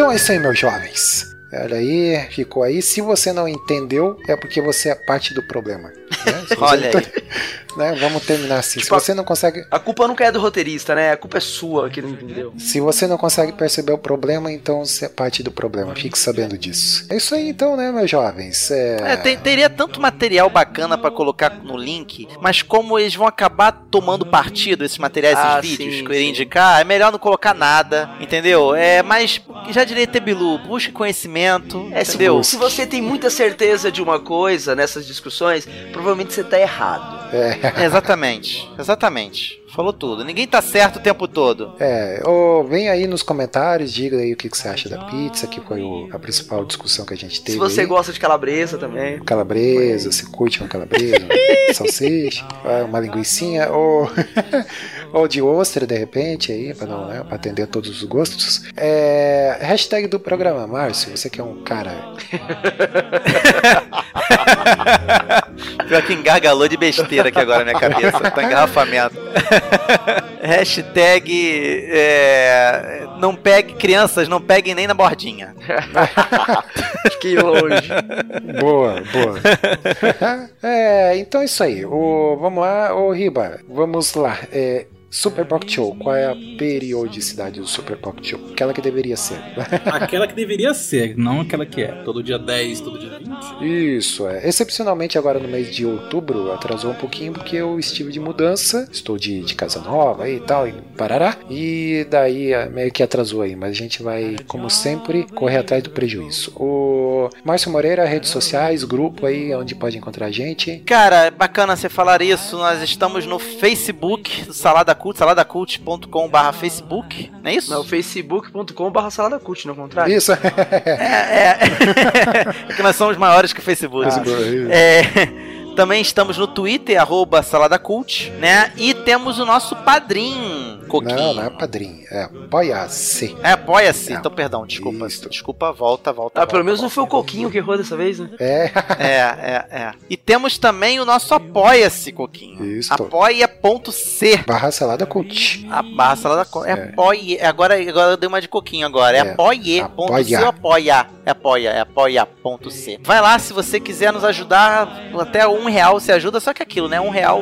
Então é isso aí, meus jovens. Olha aí, ficou aí. Se você não entendeu, é porque você é parte do problema. Né? Se Olha não *laughs* aí. tá- né? Vamos terminar assim. Se Tipo, você não consegue. A culpa nunca é do roteirista, né? A culpa é sua que não entendeu. Se você não consegue perceber o problema, então você é parte do problema. Fique sabendo disso. É isso aí então, né, meus jovens? É... É, tem- teria tanto material bacana pra colocar no link, mas como eles vão acabar tomando partido, esses materiais, esses Ah, vídeos sim, que eu iria sim. indicar, é melhor não colocar nada, entendeu? É, mas já diria Tebilu, busque conhecimento, É, se, entendeu? se você tem muita certeza de uma coisa nessas discussões, provavelmente você tá errado. É, Exatamente, exatamente. Falou tudo. Ninguém tá certo o tempo todo. é, ô, vem aí nos comentários, diga aí o que, que você acha da pizza, que foi o- a principal discussão que a gente teve. Se você aí. gosta de calabresa também. calabresa, se curte uma calabresa, uma *laughs* salsicha, ah, uma linguiçinha, ou, *laughs* ou de ostra, de repente, aí, para não, né, pra atender a todos os gostos. É, hashtag do programa, Márcio, você que é um cara... *laughs* *laughs* Pior que engargalou de besteira aqui agora na minha cabeça. Tá engarrafamento. *laughs* Hashtag é, não pegue crianças, não peguem nem na bordinha. *laughs* Fiquei longe. Boa, boa. é, então é isso aí. O, vamos lá, ô Riba, vamos lá. É, Super Pocket Show, qual é a periodicidade do Super Pocket Show? Aquela que deveria ser. *laughs* Aquela que deveria ser, não aquela que é. Todo dia 10, todo dia 20. Isso, é. Excepcionalmente agora no mês de outubro atrasou um pouquinho porque eu estive de mudança, estou de, de casa nova e tal, e parará. E daí é, meio que atrasou aí, mas a gente vai, como sempre, correr atrás do prejuízo. O Márcio Moreira, redes sociais, grupo aí, onde pode encontrar a gente. Cara, é bacana você falar isso. Nós estamos no Facebook do Salada Cult, saladacult.com.br Facebook, não é isso? Não, facebook.com.br salada cult, não é o contrário? Isso, É, é. *laughs* é que nós somos maiores que o Facebook. É, também estamos no Twitter, arroba saladacult, né? E temos o nosso padrinho, Coquinho. Não, não é padrinho, é apoia-se. É, apoia-se. É. Então, perdão, desculpa. Isso. Desculpa, volta, volta. Ah, pelo volta, menos não volta. foi o Coquinho que errou dessa vez, né? É, *laughs* É, é, é. E temos também o nosso Apoia-se, Coquinho. Isso. Apoia.c. barra salada cult. A barra salada co- é, É. apoie. Agora, agora eu dei uma de coquinho agora. É, É. apoie.c Apoia. apoia? É apoia, é apoia.c. Vai lá se você quiser nos ajudar. Até um real se ajuda, só que aquilo, né? Um real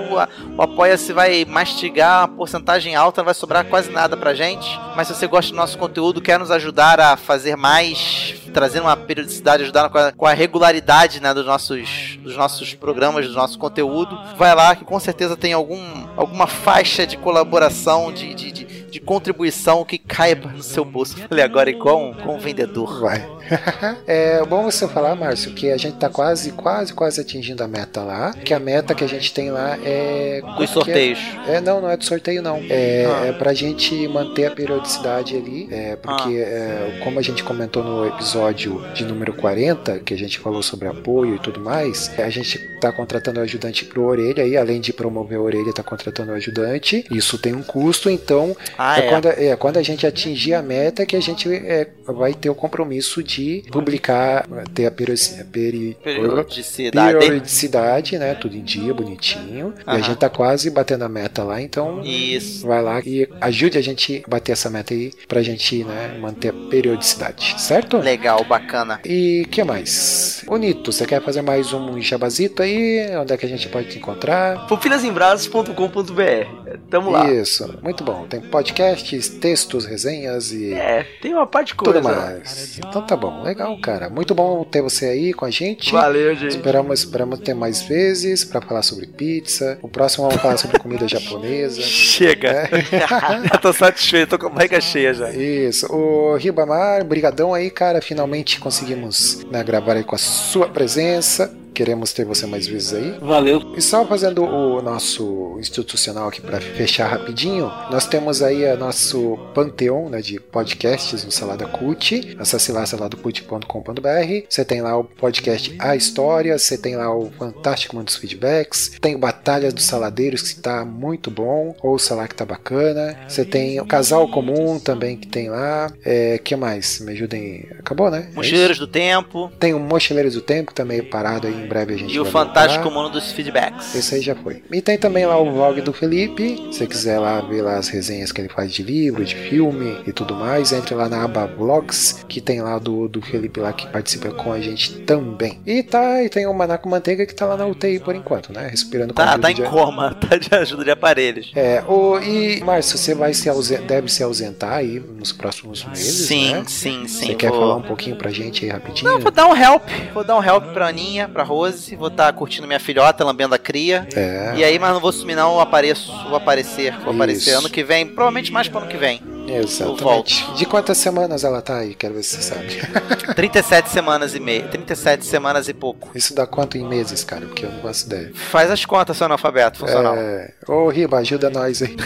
o apoia-se vai mastigar uma porcentagem alta, não vai sobrar quase nada pra gente. Mas se você gosta do nosso conteúdo, quer nos ajudar a fazer mais, trazer uma periodicidade, ajudar com a, com a regularidade né, dos, nossos, dos nossos programas, do nosso conteúdo, vai lá que com certeza tem algum, alguma faixa de colaboração, de, de, de, de contribuição que caiba no seu bolso. Falei agora igual um, um vendedor. Vai. *laughs* é bom você falar, Márcio, que a gente tá quase, quase, quase atingindo a meta lá. Que a meta que a gente tem lá é. Dos sorteios. É, é não, não é do sorteio, não. É, ah. é pra gente manter a periodicidade ali. É, porque, ah. é, como a gente comentou no episódio de número 40, que a gente falou sobre apoio e tudo mais, a gente tá contratando o ajudante pro orelha aí, além de promover a orelha, tá contratando o ajudante. Isso tem um custo, então ah, é, é. Quando, é, quando a gente atingir a meta que a gente é, vai ter o compromisso de publicar, ter a peri, peri, periodicidade. periodicidade, né? Tudo em dia, bonitinho. E a gente tá quase batendo a meta lá, então Isso. vai lá e ajude a gente a bater essa meta aí pra gente né, manter a periodicidade, certo? Legal, bacana. E que mais? Bonito, você quer fazer mais um jabazito aí? Onde é que a gente pode te encontrar? pupilasembraços.com.br Tamo lá. Isso, muito bom. Tem podcasts, textos, resenhas e. É, tem uma parte de coisa. Tudo mais. Então tá bom, legal, cara. Muito bom ter você aí com a gente. Valeu, gente. Esperamos, esperamos ter mais vezes para falar sobre pizza. O próximo vamos falar sobre comida *laughs* japonesa. Chega. É. *laughs* eu tô satisfeito, tô com a barriga cheia já. Isso. O Ribamar, brigadão aí, cara. Finalmente conseguimos né, gravar aí com a sua presença. Queremos ter você mais vezes aí. Valeu. E só fazendo o nosso institucional aqui para fechar rapidinho, nós temos aí o nosso panteão né, de podcasts no Salada Cult. Acesse lá saladocult.com.br. Você tem lá o podcast A História, você tem lá o Fantástico Mundo dos Feedbacks, tem o Batalha dos Saladeiros que está muito bom, ouça lá que tá bacana. Você tem o Casal Comum também que tem lá. É, que mais? Me ajudem. Acabou, né? É Mochileiros é do Tempo. Tem o Mochileiros do Tempo que tá meio parado aí breve a gente E o Fantástico Mundo dos Feedbacks. Esse aí já foi. E tem também lá o vlog do Felipe. Se você quiser lá ver lá as resenhas que ele faz de livro, de filme e tudo mais, entre lá na aba Vlogs, que tem lá do, do Felipe lá que participa com a gente também. E tá, e tem o Manaco Manteiga que tá lá na UTI por enquanto, né? Respirando com Tá, tá em de... coma, *laughs* tá de ajuda de aparelhos. É, o, e Márcio, você vai se deve se ausentar aí nos próximos meses, sim, né? Sim, sim, Você vou... quer falar um pouquinho pra gente aí rapidinho? Não, vou dar um help, vou dar um help pra Aninha, pra Rose, vou estar tá curtindo minha filhota, lambendo a cria. É. E aí, mas não vou sumir não, eu apareço, vou aparecer, vou Isso. aparecer ano que vem, provavelmente mais pro ano que vem. Exatamente. De quantas semanas ela tá aí? Quero ver se você sabe. *laughs* 37 semanas e meia. 37 semanas e pouco. Isso dá quanto em meses, cara? Porque eu não faço ideia. Faz as contas, seu analfabeto funcional. É. Ô, Riba, ajuda nós aí.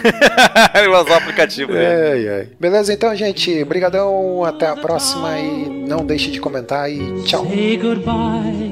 eu uso o aplicativo. É, é. Beleza, então, gente. Brigadão. Até a próxima e não deixe de comentar e tchau. Say goodbye